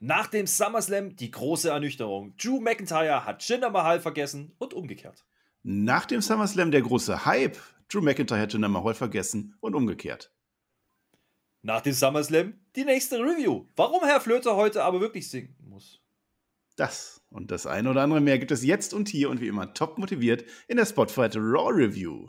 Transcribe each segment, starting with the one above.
Nach dem SummerSlam die große Ernüchterung. Drew McIntyre hat Jinder Mahal vergessen und umgekehrt. Nach dem SummerSlam der große Hype. Drew McIntyre hat Jinder Mahal vergessen und umgekehrt. Nach dem SummerSlam die nächste Review. Warum Herr Flöter heute aber wirklich singen muss. Das und das eine oder andere mehr gibt es jetzt und hier und wie immer top motiviert in der Spotfight Raw Review.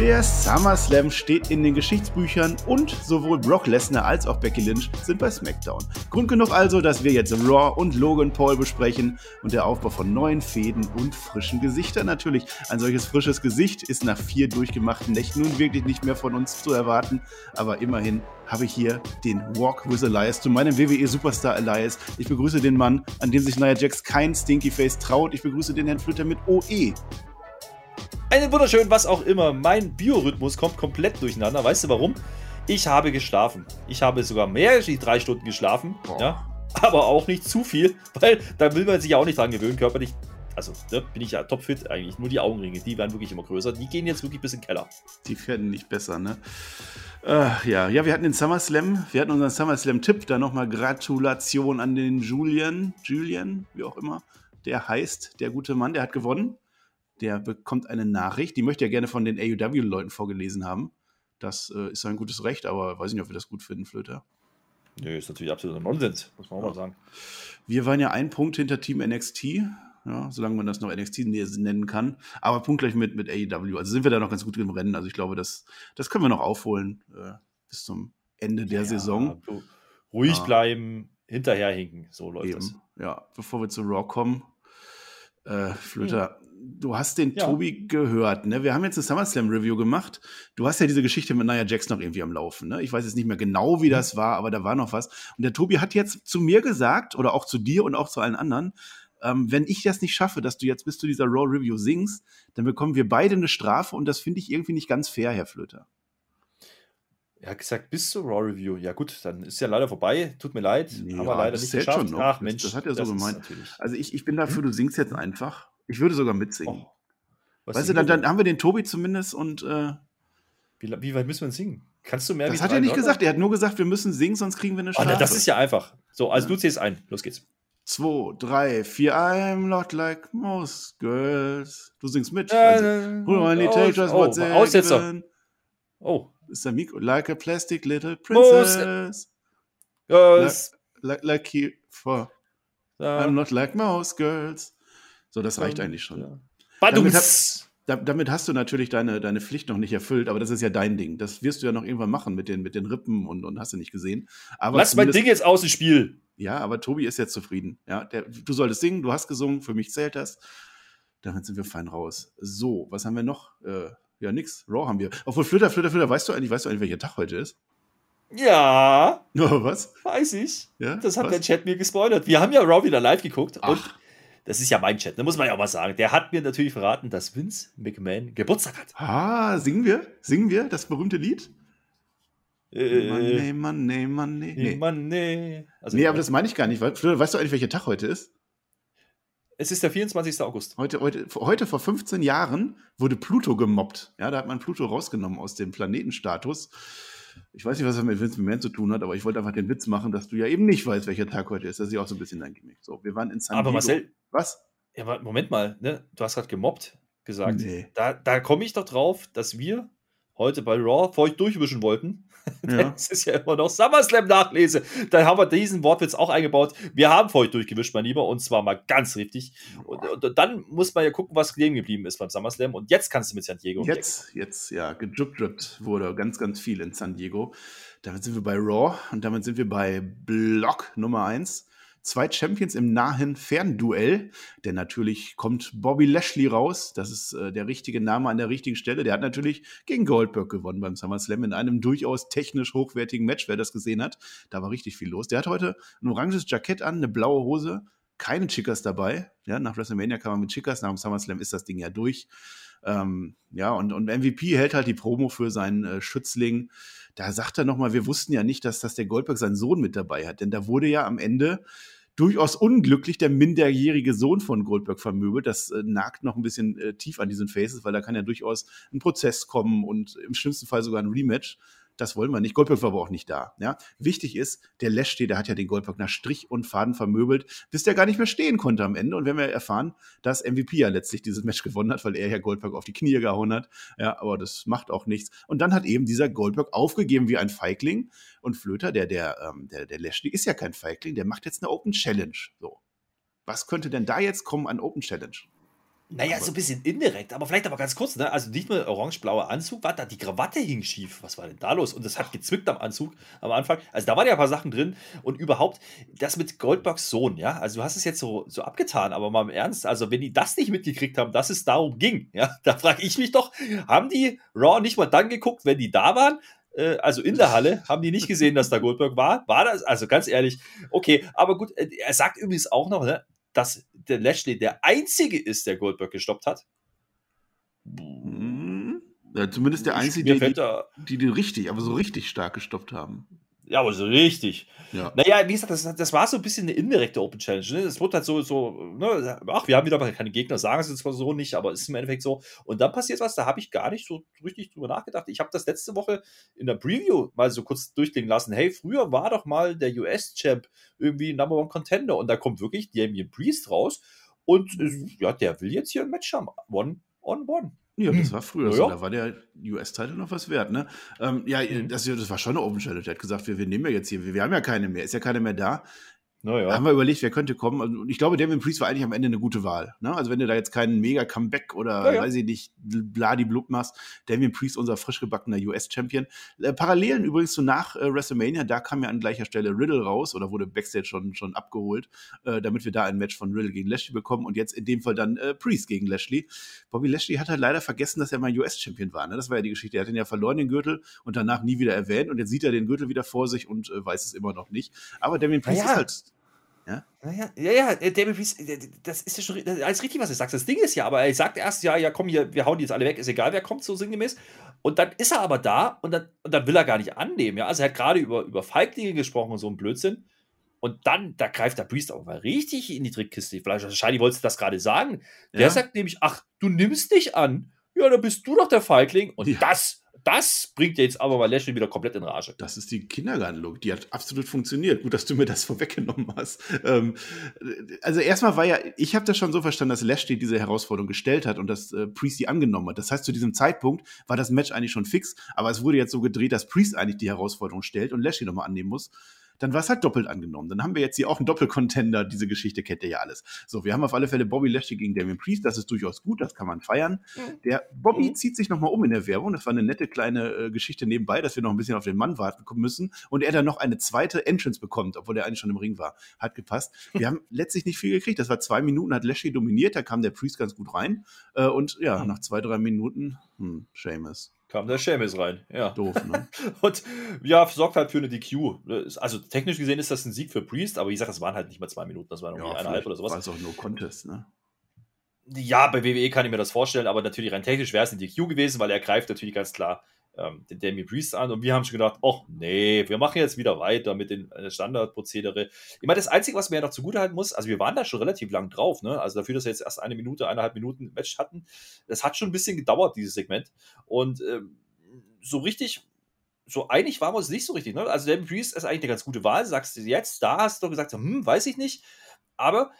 Der SummerSlam steht in den Geschichtsbüchern und sowohl Brock Lesnar als auch Becky Lynch sind bei SmackDown. Grund genug also, dass wir jetzt Raw und Logan Paul besprechen und der Aufbau von neuen Fäden und frischen Gesichtern natürlich. Ein solches frisches Gesicht ist nach vier durchgemachten Nächten nun wirklich nicht mehr von uns zu erwarten, aber immerhin habe ich hier den Walk with Elias zu meinem WWE Superstar Elias. Ich begrüße den Mann, an dem sich Nia Jax kein Stinky Face traut. Ich begrüße den Herrn Flütter mit OE. Einen wunderschönen, was auch immer. Mein Biorhythmus kommt komplett durcheinander. Weißt du warum? Ich habe geschlafen. Ich habe sogar mehr als drei Stunden geschlafen. Ja, aber auch nicht zu viel, weil da will man sich ja auch nicht dran gewöhnen, körperlich. Also, ne, bin ich ja topfit eigentlich. Nur die Augenringe, die werden wirklich immer größer. Die gehen jetzt wirklich bis in den Keller. Die werden nicht besser, ne? Äh, ja. ja, wir hatten den SummerSlam, wir hatten unseren SummerSlam-Tipp, da nochmal Gratulation an den Julian, Julian, wie auch immer, der heißt, der gute Mann, der hat gewonnen. Der bekommt eine Nachricht, die möchte er gerne von den AUW-Leuten vorgelesen haben. Das äh, ist sein gutes Recht, aber weiß nicht, ob wir das gut finden, Flöter. Nö, ist natürlich absoluter Nonsens, muss man auch Ja. mal sagen. Wir waren ja ein Punkt hinter Team NXT, ja, solange man das noch NXT nennen kann. Aber punktgleich mit, mit AEW. Also sind wir da noch ganz gut im Rennen. Also ich glaube, das, das können wir noch aufholen äh, bis zum Ende der Ja, Saison. du- Ruhig Ja. bleiben, hinterherhinken. So läuft das. Eben. Ja, bevor wir zu Raw kommen, äh, Flöter, du hast den Ja. Tobi gehört, ne? Wir haben jetzt eine SummerSlam-Review gemacht. Du hast ja diese Geschichte mit Nia Jax noch irgendwie am Laufen, ne? Ich weiß jetzt nicht mehr genau, wie Mhm. das war, aber da war noch was. Und der Tobi hat jetzt zu mir gesagt, oder auch zu dir und auch zu allen anderen, ähm, wenn ich das nicht schaffe, dass du jetzt bis zu dieser Raw-Review singst, dann bekommen wir beide eine Strafe und das finde ich irgendwie nicht ganz fair, Herr Flöter. Er hat gesagt, bis zur Raw Review. Ja, gut, dann ist ja leider vorbei. Tut mir leid. Ja, haben wir leider das nicht geschafft. schon noch. Ach, Das- Mensch. das hat er so gemeint. natürlich- Also ich, ich bin dafür, du singst jetzt einfach. Ich würde sogar mitsingen. Oh, weißt du, dann, dann haben wir den Tobi zumindest und äh, Wie, wie weit müssen wir denn singen? Kannst du mehr das hat er nicht gesagt. Er hat nur gesagt, wir müssen singen, sonst kriegen wir eine Oh, Strafe. na, das ist ja einfach. So, also du zählst ein. Los geht's. Zwei, drei, vier, I'm not like most girls. Du singst mit. Äh, Also, oh, oh, what's Aussetzer. Oh. Ist der Mikro. Like a plastic little princess. Ja, das, Like, like you for. ja, I'm not like most girls. So, das reicht eigentlich schon. Ja. Damit Da, damit hast du natürlich deine, deine Pflicht noch nicht erfüllt, aber das ist ja dein Ding. Das wirst du ja noch irgendwann machen mit den, mit den Rippen und, und hast du nicht gesehen. Aber Lass mein Ding jetzt aus dem Spiel. Ja, aber Tobi ist jetzt zufrieden. Ja, der, du solltest singen, du hast gesungen, für mich zählt das. Damit sind wir fein raus. So, was haben wir noch? Äh, ja, nix. Raw haben wir. Obwohl, Flitter, Flitter, Flitter, weißt du eigentlich, weißt du eigentlich, welcher Tag heute ist? Ja, Oh, was? weiß ich. Ja, Das hat was? der Chat mir gespoilert. Wir haben ja Raw wieder live geguckt und Ach. Das ist ja mein Chat, da muss man ja auch mal sagen. Der hat mir natürlich verraten, dass Vince McMahon Geburtstag hat. Ah, singen wir? Singen wir das berühmte Lied? Äh, Money, money, money. nee. Nee. Also, nee, aber das meine ich gar nicht. weißt du eigentlich, welcher Tag heute ist? es ist der 24. August. Heute, heute, heute vor 15 Jahren wurde Pluto gemobbt. Ja, da hat man Pluto rausgenommen aus dem Planetenstatus. Ich weiß nicht, was das mit Vince McMahon zu tun hat, aber ich wollte einfach den Witz machen, dass du ja eben nicht weißt, welcher Tag heute ist. Das ist ja auch so ein bisschen dein Gimmick. So, wir waren in San Aber Diego. Marcel, Was? ja, aber Moment mal, ne? du hast gerade gemobbt gesagt. Nee. Da, da komme ich doch drauf, dass wir heute bei Raw vor euch durchwischen wollten. Ja. Es ist ja immer noch SummerSlam-Nachlese. Dann haben wir diesen Wortwitz auch eingebaut. Wir haben vor euch durchgewischt, mein Lieber, und zwar mal ganz richtig. Und, und dann muss man ja gucken, was kleben geblieben ist beim SummerSlam. Und jetzt kannst du mit San Diego. Jetzt, jetzt, ja, gedrippt wurde ganz, ganz viel in San Diego. Damit sind wir bei Raw und damit sind wir bei Block Nummer 1. Zwei Champions im nahen Fernduell. Denn natürlich kommt Bobby Lashley raus. Das ist äh, der richtige Name an der richtigen Stelle. Der hat natürlich gegen Goldberg gewonnen beim SummerSlam in einem durchaus technisch hochwertigen Match, wer das gesehen hat. Da war richtig viel los. Der hat heute ein oranges Jackett an, eine blaue Hose, keine Chickas dabei. Ja, nach WrestleMania kann man mit Chickas, nach dem SummerSlam ist das Ding ja durch. Ähm, ja, und, und MVP hält halt die Promo für seinen äh, Schützling. Da sagt er nochmal, wir wussten ja nicht, dass, dass der Goldberg seinen Sohn mit dabei hat. Denn da wurde ja am Ende durchaus unglücklich der minderjährige Sohn von Goldberg vermöbelt. Das äh, nagt noch ein bisschen äh, tief an diesen Faces, weil da kann ja durchaus ein Prozess kommen und im schlimmsten Fall sogar ein Rematch. Das wollen wir nicht. Goldberg war aber auch nicht da. Ja? Wichtig ist, der Lashley, der hat ja den Goldberg nach Strich und Faden vermöbelt, bis der gar nicht mehr stehen konnte am Ende. Und wir haben ja erfahren, dass MVP ja letztlich dieses Match gewonnen hat, weil er ja Goldberg auf die Knie gehauen hat. Ja, aber das macht auch nichts. Und dann hat eben dieser Goldberg aufgegeben wie ein Feigling. Und Flöter, der, der, ähm, der, der Lashley, ist ja kein Feigling, der macht jetzt eine Open Challenge. So. Was könnte denn da jetzt kommen an Open Challenge? Naja, aber so ein bisschen indirekt, aber vielleicht aber ganz kurz, ne? Also nicht nur orange-blauer Anzug, warte, die Krawatte hing schief. Was war denn da los? Und das hat gezwickt am Anzug am Anfang. Also da waren ja ein paar Sachen drin und überhaupt das mit Goldbergs Sohn, ja. Also du hast es jetzt so, so abgetan, aber mal im Ernst, also wenn die das nicht mitgekriegt haben, dass es darum ging, ja, da frage ich mich doch, haben die Raw nicht mal dann geguckt, wenn die da waren? Äh, also in der Halle, haben die nicht gesehen, dass da Goldberg war? War das? Also ganz ehrlich, okay, aber gut, äh, er sagt übrigens auch noch, ne, dass der Lashley der einzige ist, der Goldberg gestoppt hat. Hm. Ja, zumindest der einzige, die, die, die richtig, aber so richtig stark gestoppt haben. Ja, aber so richtig. Ja. Naja, wie gesagt, das, das war so ein bisschen eine indirekte Open Challenge. Ne? Das wurde halt so, so ne? ach, wir haben wieder keine Gegner, sagen es zwar so nicht, aber es ist im Endeffekt so. Und dann passiert was, da habe ich gar nicht so richtig drüber nachgedacht. Ich habe das letzte Woche in der Preview mal so kurz durchklingen lassen. Hey, früher war doch mal der US-Champ irgendwie Number One Contender und da kommt wirklich Damien Priest raus und ja, der will jetzt hier ein Match haben. One on one. Ja, das hm. war früher ja. so. Da war der US-Titel noch was wert, ne? Ähm, ja, mhm. das, das, war schon eine Open Challenge. Er hat gesagt, wir, wir nehmen ja jetzt hier, wir, wir haben ja keine mehr, ist ja keine mehr da. Naja. Haben wir überlegt, wer könnte kommen. Und ich glaube, Damien Priest war eigentlich am Ende eine gute Wahl. Ne? Also wenn du da jetzt keinen mega Comeback oder ja, ja. weiß ich nicht, bladi-blub machst, Damien Priest, unser frisch gebackener US-Champion. Äh, Parallelen übrigens zu nach äh, WrestleMania, da kam ja an gleicher Stelle Riddle raus oder wurde Backstage schon, schon abgeholt, äh, damit wir da ein Match von Riddle gegen Lashley bekommen und jetzt in dem Fall dann äh, Priest gegen Lashley. Bobby Lashley hat halt leider vergessen, dass er mal US-Champion war. Ne? Das war ja die Geschichte. Er hat ihn ja verloren, den Gürtel, und danach nie wieder erwähnt und jetzt sieht er den Gürtel wieder vor sich und äh, weiß es immer noch nicht. Aber Damien Priest ja. ist halt ja? Ja, ja, ja, äh, David Priest, äh, das ist ja schon das ist alles richtig, was er sagt. Das Ding ist ja, aber er sagt erst, ja, ja, komm hier, wir hauen die jetzt alle weg, ist egal, wer kommt, so sinngemäß. Und dann ist er aber da und dann, und dann will er gar nicht annehmen. Ja? Also er hat gerade über, über Feiglinge gesprochen und so ein Blödsinn. Und dann, da greift der Priest auch mal richtig in die Trickkiste. Vielleicht, wahrscheinlich wolltest du das gerade sagen. Der ja. sagt nämlich, ach, du nimmst dich an. Ja, dann bist du doch der Feigling. Und ja. das das bringt jetzt aber mal Lashley wieder komplett in Rage. Das ist die Kindergartenlogik, die hat absolut funktioniert. Gut, dass du mir das vorweggenommen hast. Ähm, also erstmal war ja, ich habe das schon so verstanden, dass Lashley diese Herausforderung gestellt hat und dass äh, Priest die angenommen hat. Das heißt, zu diesem Zeitpunkt war das Match eigentlich schon fix, aber es wurde jetzt so gedreht, dass Priest eigentlich die Herausforderung stellt und Lashley nochmal annehmen muss dann war es halt doppelt angenommen. Dann haben wir jetzt hier auch einen Doppelcontender. Diese Geschichte kennt ihr ja alles. So, wir haben auf alle Fälle Bobby Lashley gegen Damien Priest. Das ist durchaus gut, das kann man feiern. Der Bobby mhm. zieht sich nochmal um in der Werbung. Das war eine nette kleine äh, Geschichte nebenbei, dass wir noch ein bisschen auf den Mann warten müssen. Und er dann noch eine zweite Entrance bekommt, obwohl er eigentlich schon im Ring war. Hat gepasst. Wir haben letztlich nicht viel gekriegt. Das war zwei Minuten, hat Lashley dominiert. Da kam der Priest ganz gut rein. Äh, und ja, mhm. nach zwei, drei Minuten, hm, Seamus kam der Seamus rein. Ja. Doof, ne? und ja, sorgt halt für eine DQ. Also technisch gesehen ist das ein Sieg für Priest, aber wie gesagt, das waren halt nicht mal zwei Minuten, das waren irgendwie ja, eineinhalb oder sowas. War es auch nur Contest, ne? Ja, bei WWE kann ich mir das vorstellen, aber natürlich rein technisch wäre es eine DQ gewesen, weil er greift natürlich ganz klar ähm, den Damien Priest an und wir haben schon gedacht, ach nee, wir machen jetzt wieder weiter mit den äh, Standardprozedere. Ich meine, das Einzige, was mir ja noch zugutehalten muss, also wir waren da schon relativ lang drauf, ne? also dafür, dass wir jetzt erst eine Minute, eineinhalb Minuten Match hatten, das hat schon ein bisschen gedauert, dieses Segment und ähm, so richtig so einig waren wir uns nicht so richtig. Ne? Also Damien Priest ist eigentlich eine ganz gute Wahl, sagst du jetzt, da hast du gesagt, hm, weiß ich nicht, aber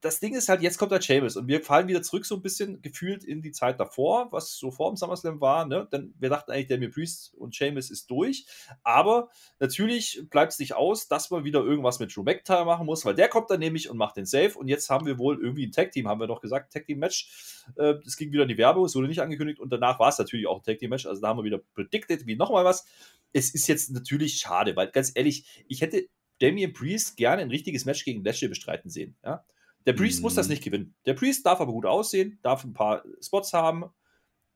das Ding ist halt, jetzt kommt der Chambers und wir fallen wieder zurück so ein bisschen gefühlt in die Zeit davor, was so vor dem SummerSlam war, ne? Denn wir dachten eigentlich, Damien Priest und Chambers ist durch, aber natürlich bleibt es nicht aus, dass man wieder irgendwas mit Drew McIntyre machen muss, weil der kommt dann nämlich und macht den Safe und jetzt haben wir wohl irgendwie ein Tag-Team, haben wir doch gesagt, Tag-Team-Match. Äh, es ging wieder in die Werbung, es wurde nicht angekündigt und danach war es natürlich auch ein Tag-Team-Match, also da haben wir wieder predicted, wie nochmal was. Es ist jetzt natürlich schade, weil ganz ehrlich, ich hätte Damien Priest gerne ein richtiges Match gegen Lashley bestreiten sehen, ja? Der Priest mhm. muss das mhm. nicht gewinnen. Der Priest darf aber gut aussehen, darf ein paar Spots haben.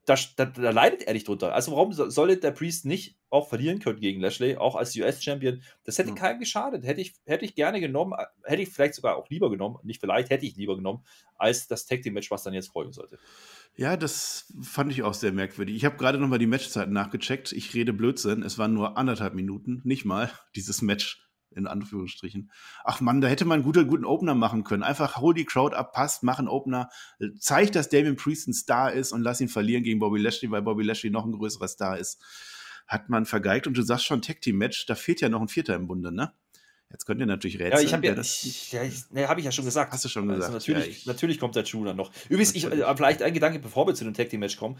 da, da, da, leidet er nicht drunter. Also warum sollte der Priest nicht auch verlieren können gegen Lashley, auch als US-Champion? Das hätte ja. keinem geschadet. Hätte ich, hätte ich gerne genommen, hätte ich vielleicht sogar auch lieber genommen, nicht vielleicht, hätte ich lieber genommen, als das Tag Team Match, was dann jetzt folgen sollte. Ja, das fand ich auch sehr merkwürdig. Ich habe gerade nochmal die Matchzeiten nachgecheckt. Ich rede Blödsinn. Es waren nur anderthalb Minuten, nicht mal, dieses Match in Anführungsstrichen. Ach man, da hätte man einen guten, guten Opener machen können. Einfach hol die Crowd ab, passt, mach einen Opener, zeig, dass Damien Priest ein Star ist und lass ihn verlieren gegen Bobby Lashley, weil Bobby Lashley noch ein größerer Star ist. Hat man vergeigt und du sagst schon Tag Team Match, da fehlt ja noch ein Vierter im Bunde, ne? Jetzt könnt ihr natürlich rätseln. Ja, ich habe ja, ich, ja, ich, ne, hab ich ja schon gesagt. Hast du schon gesagt? Also natürlich, ja, natürlich kommt der True dann noch. Übrigens, ich, äh, vielleicht ein Gedanke, bevor wir zu dem Tag Team Match kommen.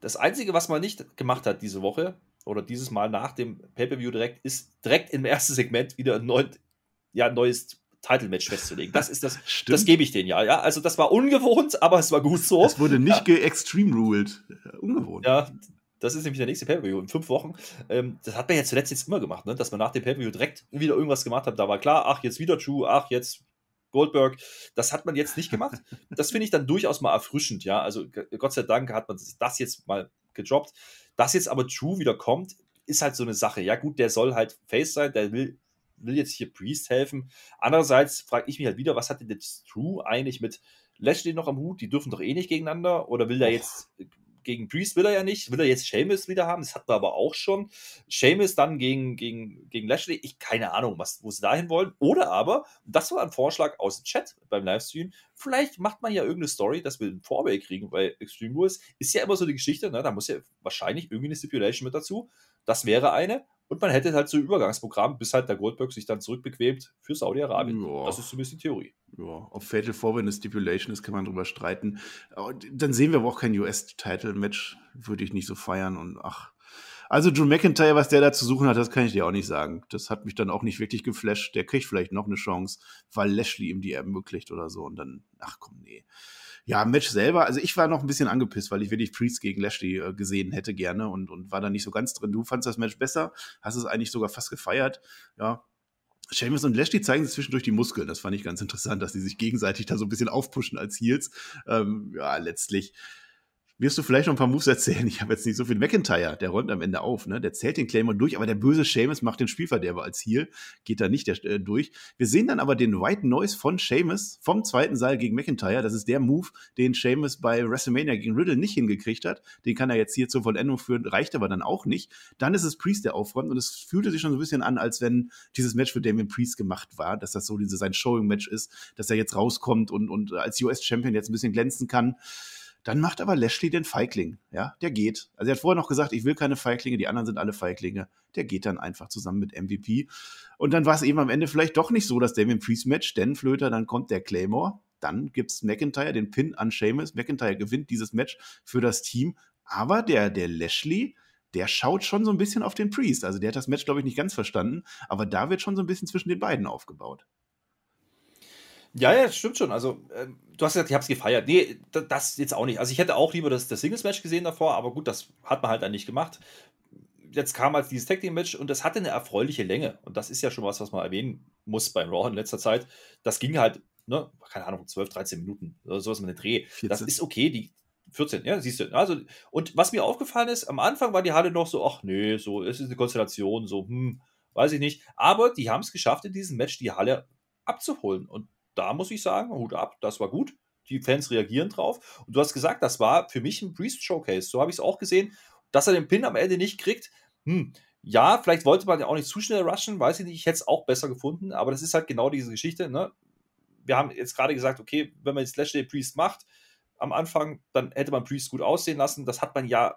Das Einzige, was man nicht gemacht hat diese Woche oder dieses Mal nach dem Pay-Per-View direkt, ist direkt im ersten Segment wieder ein neues ja, neues Title-Match festzulegen. Das ist das, das gebe ich denen ja. ja. Also das war ungewohnt, aber es war gut so. Es wurde nicht ja. ge-extreme-ruled. Ungewohnt. Ja, das ist nämlich der nächste Pay-Per-View in fünf Wochen. Ähm, das hat man ja zuletzt jetzt immer gemacht, ne? dass man nach dem Pay-Per-View direkt wieder irgendwas gemacht hat. Da war klar, ach, jetzt wieder True, ach, jetzt Goldberg. Das hat man jetzt nicht gemacht. Das finde ich dann durchaus mal erfrischend, ja. Also Gott sei Dank hat man das jetzt mal gedroppt. Dass jetzt aber True wieder kommt, ist halt so eine Sache. Ja, gut, der soll halt Face sein, der will will jetzt hier Priest helfen. Andererseits frage ich mich halt wieder, was hat denn jetzt True eigentlich mit Lashley noch am Hut? Die dürfen doch eh nicht gegeneinander. Oder will er jetzt gegen Priest will er ja nicht. Will er jetzt Seamus wieder haben? Das hatten wir aber auch schon. Seamus dann gegen, gegen, gegen Lashley. Ich keine Ahnung, was, wo sie dahin wollen. Oder aber, das war ein Vorschlag aus dem Chat beim Livestream. Vielleicht macht man ja irgendeine Story, dass wir einen Vorway kriegen bei Extreme Rules. Ist ja immer so die Geschichte, ne? Da muss ja wahrscheinlich irgendwie eine Stipulation mit dazu. Das wäre eine. Und man hätte halt so ein Übergangsprogramm, bis halt der Goldberg sich dann zurückbequemt für Saudi-Arabien. Das ist so ein bisschen Theorie. Ja, ob Fatal Four eine Stipulation ist, kann man drüber streiten. Dann sehen wir aber auch kein US-Title-Match. Würde ich nicht so feiern. Und ach. Also Drew McIntyre, was der da zu suchen hat, das kann ich dir auch nicht sagen. Das hat mich dann auch nicht wirklich geflasht. Der kriegt vielleicht noch eine Chance, weil Lashley ihm die ermöglicht oder so. Und dann, ach komm, nee. Ja, Match selber, also ich war noch ein bisschen angepisst, weil ich wirklich Priest gegen Lashley äh, gesehen hätte gerne und, und war da nicht so ganz drin. Du fandst das Match besser, hast es eigentlich sogar fast gefeiert. Ja, Seamus und Lashley zeigen sich zwischendurch die Muskeln. Das fand ich ganz interessant, dass sie sich gegenseitig da so ein bisschen aufpushen als Heels. Ähm, ja, letztlich wirst du vielleicht noch ein paar Moves erzählen. Ich habe jetzt nicht so viel. McIntyre, der räumt am Ende auf, ne? Der zählt den Claymore durch, aber der böse Seamus macht den Spielverderber als Heel, geht da nicht der, äh, durch. Wir sehen dann aber den White Noise von Seamus vom zweiten Seil gegen McIntyre. Das ist der Move, den Seamus bei WrestleMania gegen Riddle nicht hingekriegt hat. Den kann er jetzt hier zur Vollendung führen, reicht aber dann auch nicht. Dann ist es Priest, der aufräumt und es fühlte sich schon so ein bisschen an, als wenn dieses Match für Damien Priest gemacht war, dass das so diese, sein Showing-Match ist, dass er jetzt rauskommt und, und als US-Champion jetzt ein bisschen glänzen kann. Dann macht aber Lashley den Feigling. Ja, der geht. Also er hat vorher noch gesagt, ich will keine Feiglinge, die anderen sind alle Feiglinge. Der geht dann einfach zusammen mit MVP. Und dann war es eben am Ende vielleicht doch nicht so, dass Damien Priest Match, denn Flöter, dann kommt der Claymore. Dann gibt's McIntyre, den Pin an Sheamus. McIntyre gewinnt dieses Match für das Team. Aber der, der Lashley, der schaut schon so ein bisschen auf den Priest. Also der hat das Match, glaube ich, nicht ganz verstanden. Aber da wird schon so ein bisschen zwischen den beiden aufgebaut. Ja, ja, das stimmt schon. Also, äh, du hast gesagt, ich habe es gefeiert. Nee, das jetzt auch nicht. Also, ich hätte auch lieber das, das Singles-Match gesehen davor, aber gut, das hat man halt dann nicht gemacht. Jetzt kam halt dieses Tag Team-Match und das hatte eine erfreuliche Länge. Und das ist ja schon was, was man erwähnen muss beim Raw in letzter Zeit. Das ging halt, ne, keine Ahnung, 12, 13 Minuten oder sowas mit dem Dreh. 14. Das ist okay. Die, 14, ja, siehst du. Also, und was mir aufgefallen ist, am Anfang war die Halle noch so, ach nö, so, es ist eine Konstellation, so, hm, weiß ich nicht. Aber die haben es geschafft, in diesem Match die Halle abzuholen. Und da muss ich sagen, Hut ab, das war gut. Die Fans reagieren drauf. Und du hast gesagt, das war für mich ein Priest Showcase. So habe ich es auch gesehen. Dass er den Pin am Ende nicht kriegt, hm, ja, vielleicht wollte man ja auch nicht zu schnell rushen, weiß ich nicht, ich hätte es auch besser gefunden, aber das ist halt genau diese Geschichte. Ne? Wir haben jetzt gerade gesagt, okay, wenn man jetzt Lashley Priest macht am Anfang, dann hätte man Priest gut aussehen lassen. Das hat man ja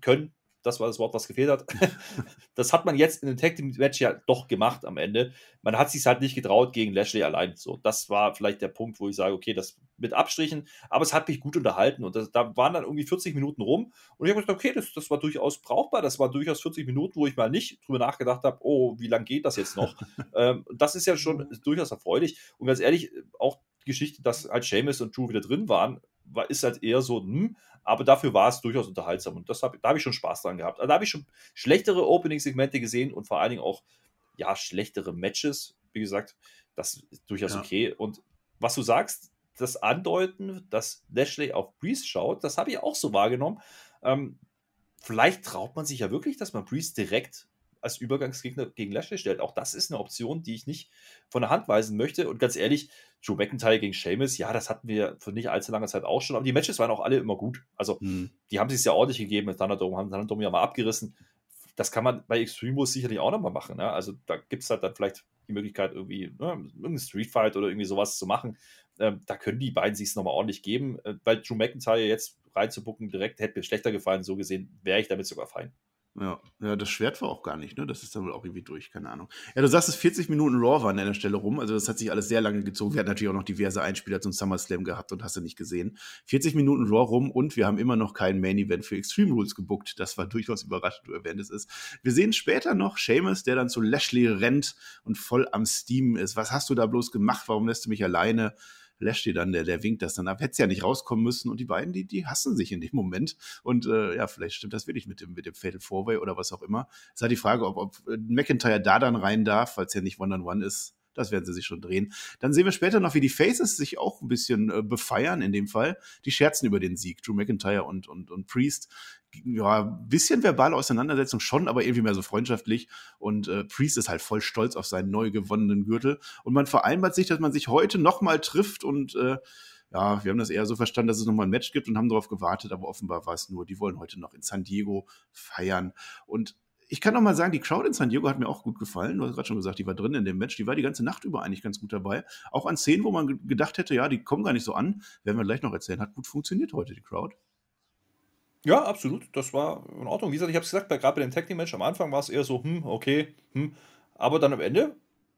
können, das war das Wort, was gefehlt hat. das hat man jetzt in dem Tag Team Match ja doch gemacht am Ende. Man hat sich halt nicht getraut gegen Lashley allein. So, das war vielleicht der Punkt, wo ich sage, okay, das mit Abstrichen, aber es hat mich gut unterhalten und das, da waren dann irgendwie 40 Minuten rum und ich habe gedacht, okay, das, das war durchaus brauchbar. Das war durchaus 40 Minuten, wo ich mal nicht drüber nachgedacht habe, oh, wie lange geht das jetzt noch? ähm, das ist ja schon durchaus erfreulich und ganz ehrlich, auch die Geschichte, dass halt Seamus und Drew wieder drin waren, war, ist halt eher so, hm, aber dafür war es durchaus unterhaltsam und das hab, da habe ich schon Spaß dran gehabt. Also da habe ich schon schlechtere Opening-Segmente gesehen und vor allen Dingen auch, ja, schlechtere Matches. Wie gesagt, das ist durchaus ja. okay. Und was du sagst, das Andeuten, dass Lashley auf Breeze schaut, das habe ich auch so wahrgenommen. Ähm, vielleicht traut man sich ja wirklich, dass man Priest direkt als Übergangsgegner gegen Lashley stellt. Auch das ist eine Option, die ich nicht von der Hand weisen möchte. Und ganz ehrlich, Joe McIntyre gegen Sheamus, ja, das hatten wir für nicht allzu langer Zeit auch schon. Aber die Matches waren auch alle immer gut. Also, hm. die haben sich ja ordentlich gegeben mit Thunderdome, haben Thunderdome ja mal abgerissen. Das kann man bei Extreme Rules sicherlich auch nochmal machen. Ne? Also, da gibt es halt dann vielleicht die Möglichkeit, irgendwie ne, irgendeinen Street Fight oder irgendwie sowas zu machen. Ähm, da können die beiden sich es nochmal ordentlich geben. Äh, weil Drew McIntyre jetzt reinzubucken direkt hätte mir schlechter gefallen. So gesehen wäre ich damit sogar fein. Ja, ja, das Schwert war auch gar nicht, ne? Das ist dann wohl auch irgendwie durch, keine Ahnung. Ja, du sagst, es 40 Minuten Raw waren an der Stelle rum, also das hat sich alles sehr lange gezogen. Wir hatten natürlich auch noch diverse Einspieler zum SummerSlam gehabt und hast du nicht gesehen. 40 Minuten Raw rum und wir haben immer noch kein Main Event für Extreme Rules gebuckt. Das war durchaus überraschend, du erwähntest es. Wir sehen später noch Seamus, der dann zu Lashley rennt und voll am Steam ist. Was hast du da bloß gemacht? Warum lässt du mich alleine? Lashley dann, der, der winkt das dann ab. Hätte es ja nicht rauskommen müssen und die beiden, die, die hassen sich in dem Moment. Und äh, ja, vielleicht stimmt das wirklich mit dem, mit dem Fatal Four-Way oder was auch immer. Es ist halt die Frage, ob, ob McIntyre da dann rein darf, es ja nicht One-on-One ist. Das werden sie sich schon drehen. Dann sehen wir später noch, wie die Faces sich auch ein bisschen äh, befeiern in dem Fall. Die scherzen über den Sieg. Drew McIntyre und, und, und Priest ja, bisschen verbale Auseinandersetzung schon, aber irgendwie mehr so freundschaftlich. Und äh, Priest ist halt voll stolz auf seinen neu gewonnenen Gürtel. Und man vereinbart sich, dass man sich heute nochmal trifft und äh, ja, wir haben das eher so verstanden, dass es nochmal ein Match gibt und haben darauf gewartet, aber offenbar war es nur, die wollen heute noch in San Diego feiern. Und ich kann noch mal sagen, die Crowd in San Diego hat mir auch gut gefallen. Du hast gerade schon gesagt, die war drin in dem Match. Die war die ganze Nacht über eigentlich ganz gut dabei. Auch an Szenen, wo man gedacht hätte, ja, die kommen gar nicht so an. Werden wir gleich noch erzählen. Hat gut funktioniert heute, die Crowd. Ja, absolut. Das war in Ordnung. Wie gesagt, ich habe es gesagt, gerade bei dem Tag Team Match am Anfang war es eher so, hm, okay, hm. Aber dann am Ende,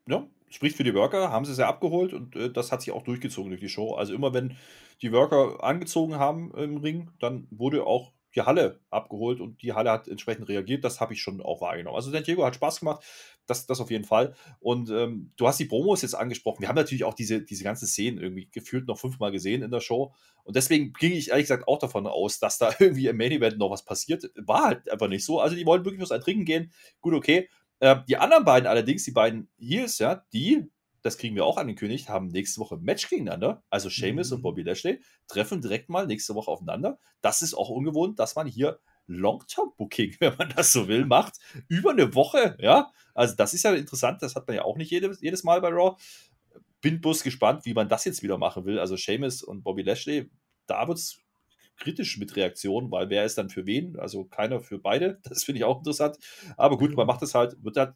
ja, spricht für die Worker, haben sie es ja abgeholt und äh, das hat sich auch durchgezogen durch die Show. Also immer wenn die Worker angezogen haben im Ring, dann wurde auch die Halle abgeholt und die Halle hat entsprechend reagiert. Das habe ich schon auch wahrgenommen. Also San Diego hat Spaß gemacht, das, das auf jeden Fall. Und ähm, du hast die Promos jetzt angesprochen. Wir haben natürlich auch diese, diese ganzen Szenen irgendwie gefühlt noch fünfmal gesehen in der Show. Und deswegen ging ich ehrlich gesagt auch davon aus, dass da irgendwie im Main Event noch was passiert. War halt einfach nicht so. Also die wollten wirklich nur ein Trinken gehen. Gut, okay. Äh, die anderen beiden allerdings, die beiden Heels, ja, die das kriegen wir auch angekündigt, haben nächste Woche ein Match gegeneinander. Also Seamus mhm. und Bobby Lashley treffen direkt mal nächste Woche aufeinander. Das ist auch ungewohnt, dass man hier Long-Term-Booking, wenn man das so will, macht. Über eine Woche, ja. Also das ist ja interessant, das hat man ja auch nicht jedes, jedes Mal bei Raw. Bin bloß gespannt, wie man das jetzt wieder machen will. Also Seamus und Bobby Lashley, da wird es kritisch mit Reaktionen, weil wer ist dann für wen? Also keiner für beide. Das finde ich auch interessant. Aber gut, man macht es halt, wird halt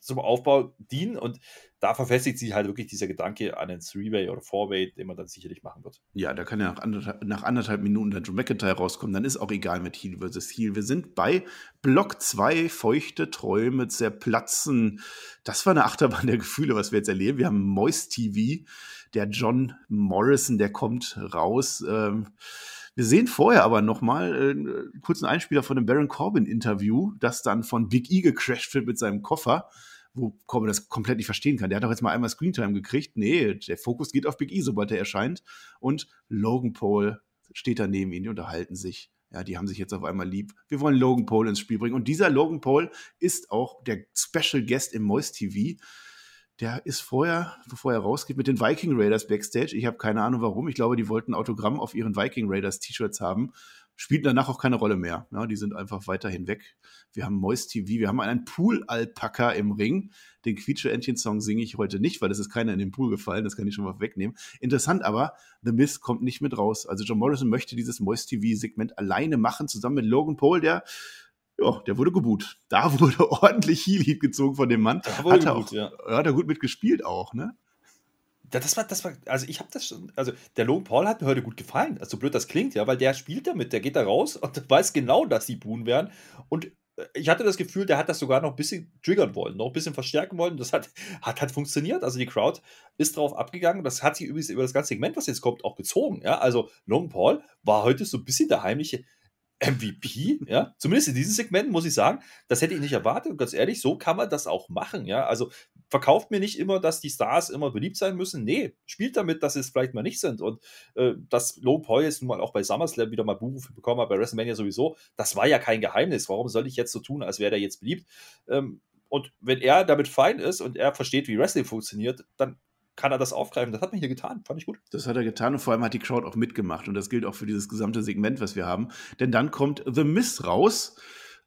zum Aufbau dienen und da verfestigt sich halt wirklich dieser Gedanke an den Three-Way oder Four-Way, den man dann sicherlich machen wird. Ja, da kann ja nach anderthalb, nach anderthalb Minuten dann Drew McIntyre rauskommen, dann ist auch egal mit Heal versus Heal. Wir sind bei Block 2, feuchte Träume zerplatzen. Das war eine Achterbahn der Gefühle, was wir jetzt erleben. Wir haben Moist TV, der John Morrison, der kommt raus. Ähm, wir sehen vorher aber noch mal äh, einen kurzen Einspieler von dem Baron Corbin Interview, das dann von Big E gecrashed wird mit seinem Koffer wo Corbin das komplett nicht verstehen kann. Der hat doch jetzt mal einmal Screentime gekriegt. Nee, der Fokus geht auf Big E, sobald er erscheint. Und Logan Paul steht da neben ihm, die unterhalten sich. Ja, die haben sich jetzt auf einmal lieb. Wir wollen Logan Paul ins Spiel bringen. Und dieser Logan Paul ist auch der Special Guest im Moist TV. Der ist vorher, bevor er rausgeht, mit den Viking Raiders Backstage. Ich habe keine Ahnung warum. Ich glaube, die wollten Autogramm auf ihren Viking Raiders T-Shirts haben spielten danach auch keine Rolle mehr. Ja, die sind einfach weiterhin weg. Wir haben Moist TV, wir haben einen Pool-Alpaka im Ring. Den Quietsche-Entchen-Song singe ich heute nicht, weil es ist keiner in den Pool gefallen, das kann ich schon mal wegnehmen. Interessant aber, The Miz kommt nicht mit raus. Also John Morrison möchte dieses Moist TV-Segment alleine machen, zusammen mit Logan Paul, der ja, der wurde geboot. Da wurde ordentlich Heal gezogen von dem Mann. Da wurde hat er auch, ja. Hat er gut mitgespielt auch, ne? Das war, das war, also ich habe das schon, also der Logan Paul hat mir heute gut gefallen. Also so blöd das klingt, ja, weil der spielt damit, der geht da raus und weiß genau, dass die buhen werden. Und äh, ich hatte das Gefühl, der hat das sogar noch ein bisschen triggern wollen, noch ein bisschen verstärken wollen. Das hat, hat, hat funktioniert. Also die Crowd ist drauf abgegangen. Das hat sich übrigens über das ganze Segment, was jetzt kommt, auch gezogen. Ja, also Logan Paul war heute so ein bisschen der heimliche, MVP, ja, zumindest in diesem Segment muss ich sagen, das hätte ich nicht erwartet. Und ganz ehrlich, so kann man das auch machen, ja. Also verkauft mir nicht immer, dass die Stars immer beliebt sein müssen. Nee, spielt damit, dass sie es vielleicht mal nicht sind. Und äh, dass Low Paul jetzt nun mal auch bei SummerSlam wieder mal Buchrufe bekommen hat, bei WrestleMania sowieso, das war ja kein Geheimnis. Warum soll ich jetzt so tun, als wäre der jetzt beliebt? Ähm, und wenn er damit fein ist und er versteht, wie Wrestling funktioniert, dann kann er das aufgreifen. Das hat man hier getan. Fand ich gut. Das hat er getan und vor allem hat die Crowd auch mitgemacht. Und das gilt auch für dieses gesamte Segment, was wir haben. Denn dann kommt The Miss raus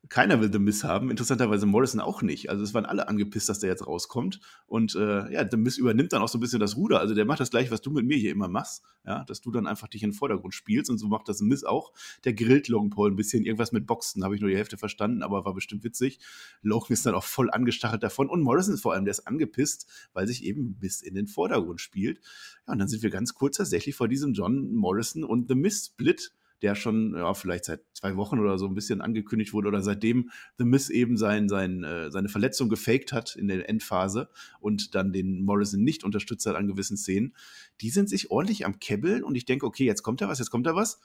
keiner will The Miss haben. Interessanterweise Morrison auch nicht. Also es waren alle angepisst, dass der jetzt rauskommt. Und äh, ja, The Miss übernimmt dann auch so ein bisschen das Ruder. Also der macht das gleich, was du mit mir hier immer machst. Ja, dass du dann einfach dich in den Vordergrund spielst. Und so macht das The Miss auch. Der grillt Logan Paul ein bisschen. Irgendwas mit Boxen, habe ich nur die Hälfte verstanden, aber war bestimmt witzig. Logan ist dann auch voll angestachelt davon. Und Morrison vor allem, der ist angepisst, weil sich eben Miss in den Vordergrund spielt. Ja, und dann sind wir ganz kurz tatsächlich vor diesem John Morrison und The Miss Split der schon ja, vielleicht seit zwei Wochen oder so ein bisschen angekündigt wurde oder seitdem The Miss eben sein, sein, äh, seine Verletzung gefaked hat in der Endphase und dann den Morrison nicht unterstützt hat an gewissen Szenen, die sind sich ordentlich am Kebbeln und ich denke, okay, jetzt kommt da was, jetzt kommt da was.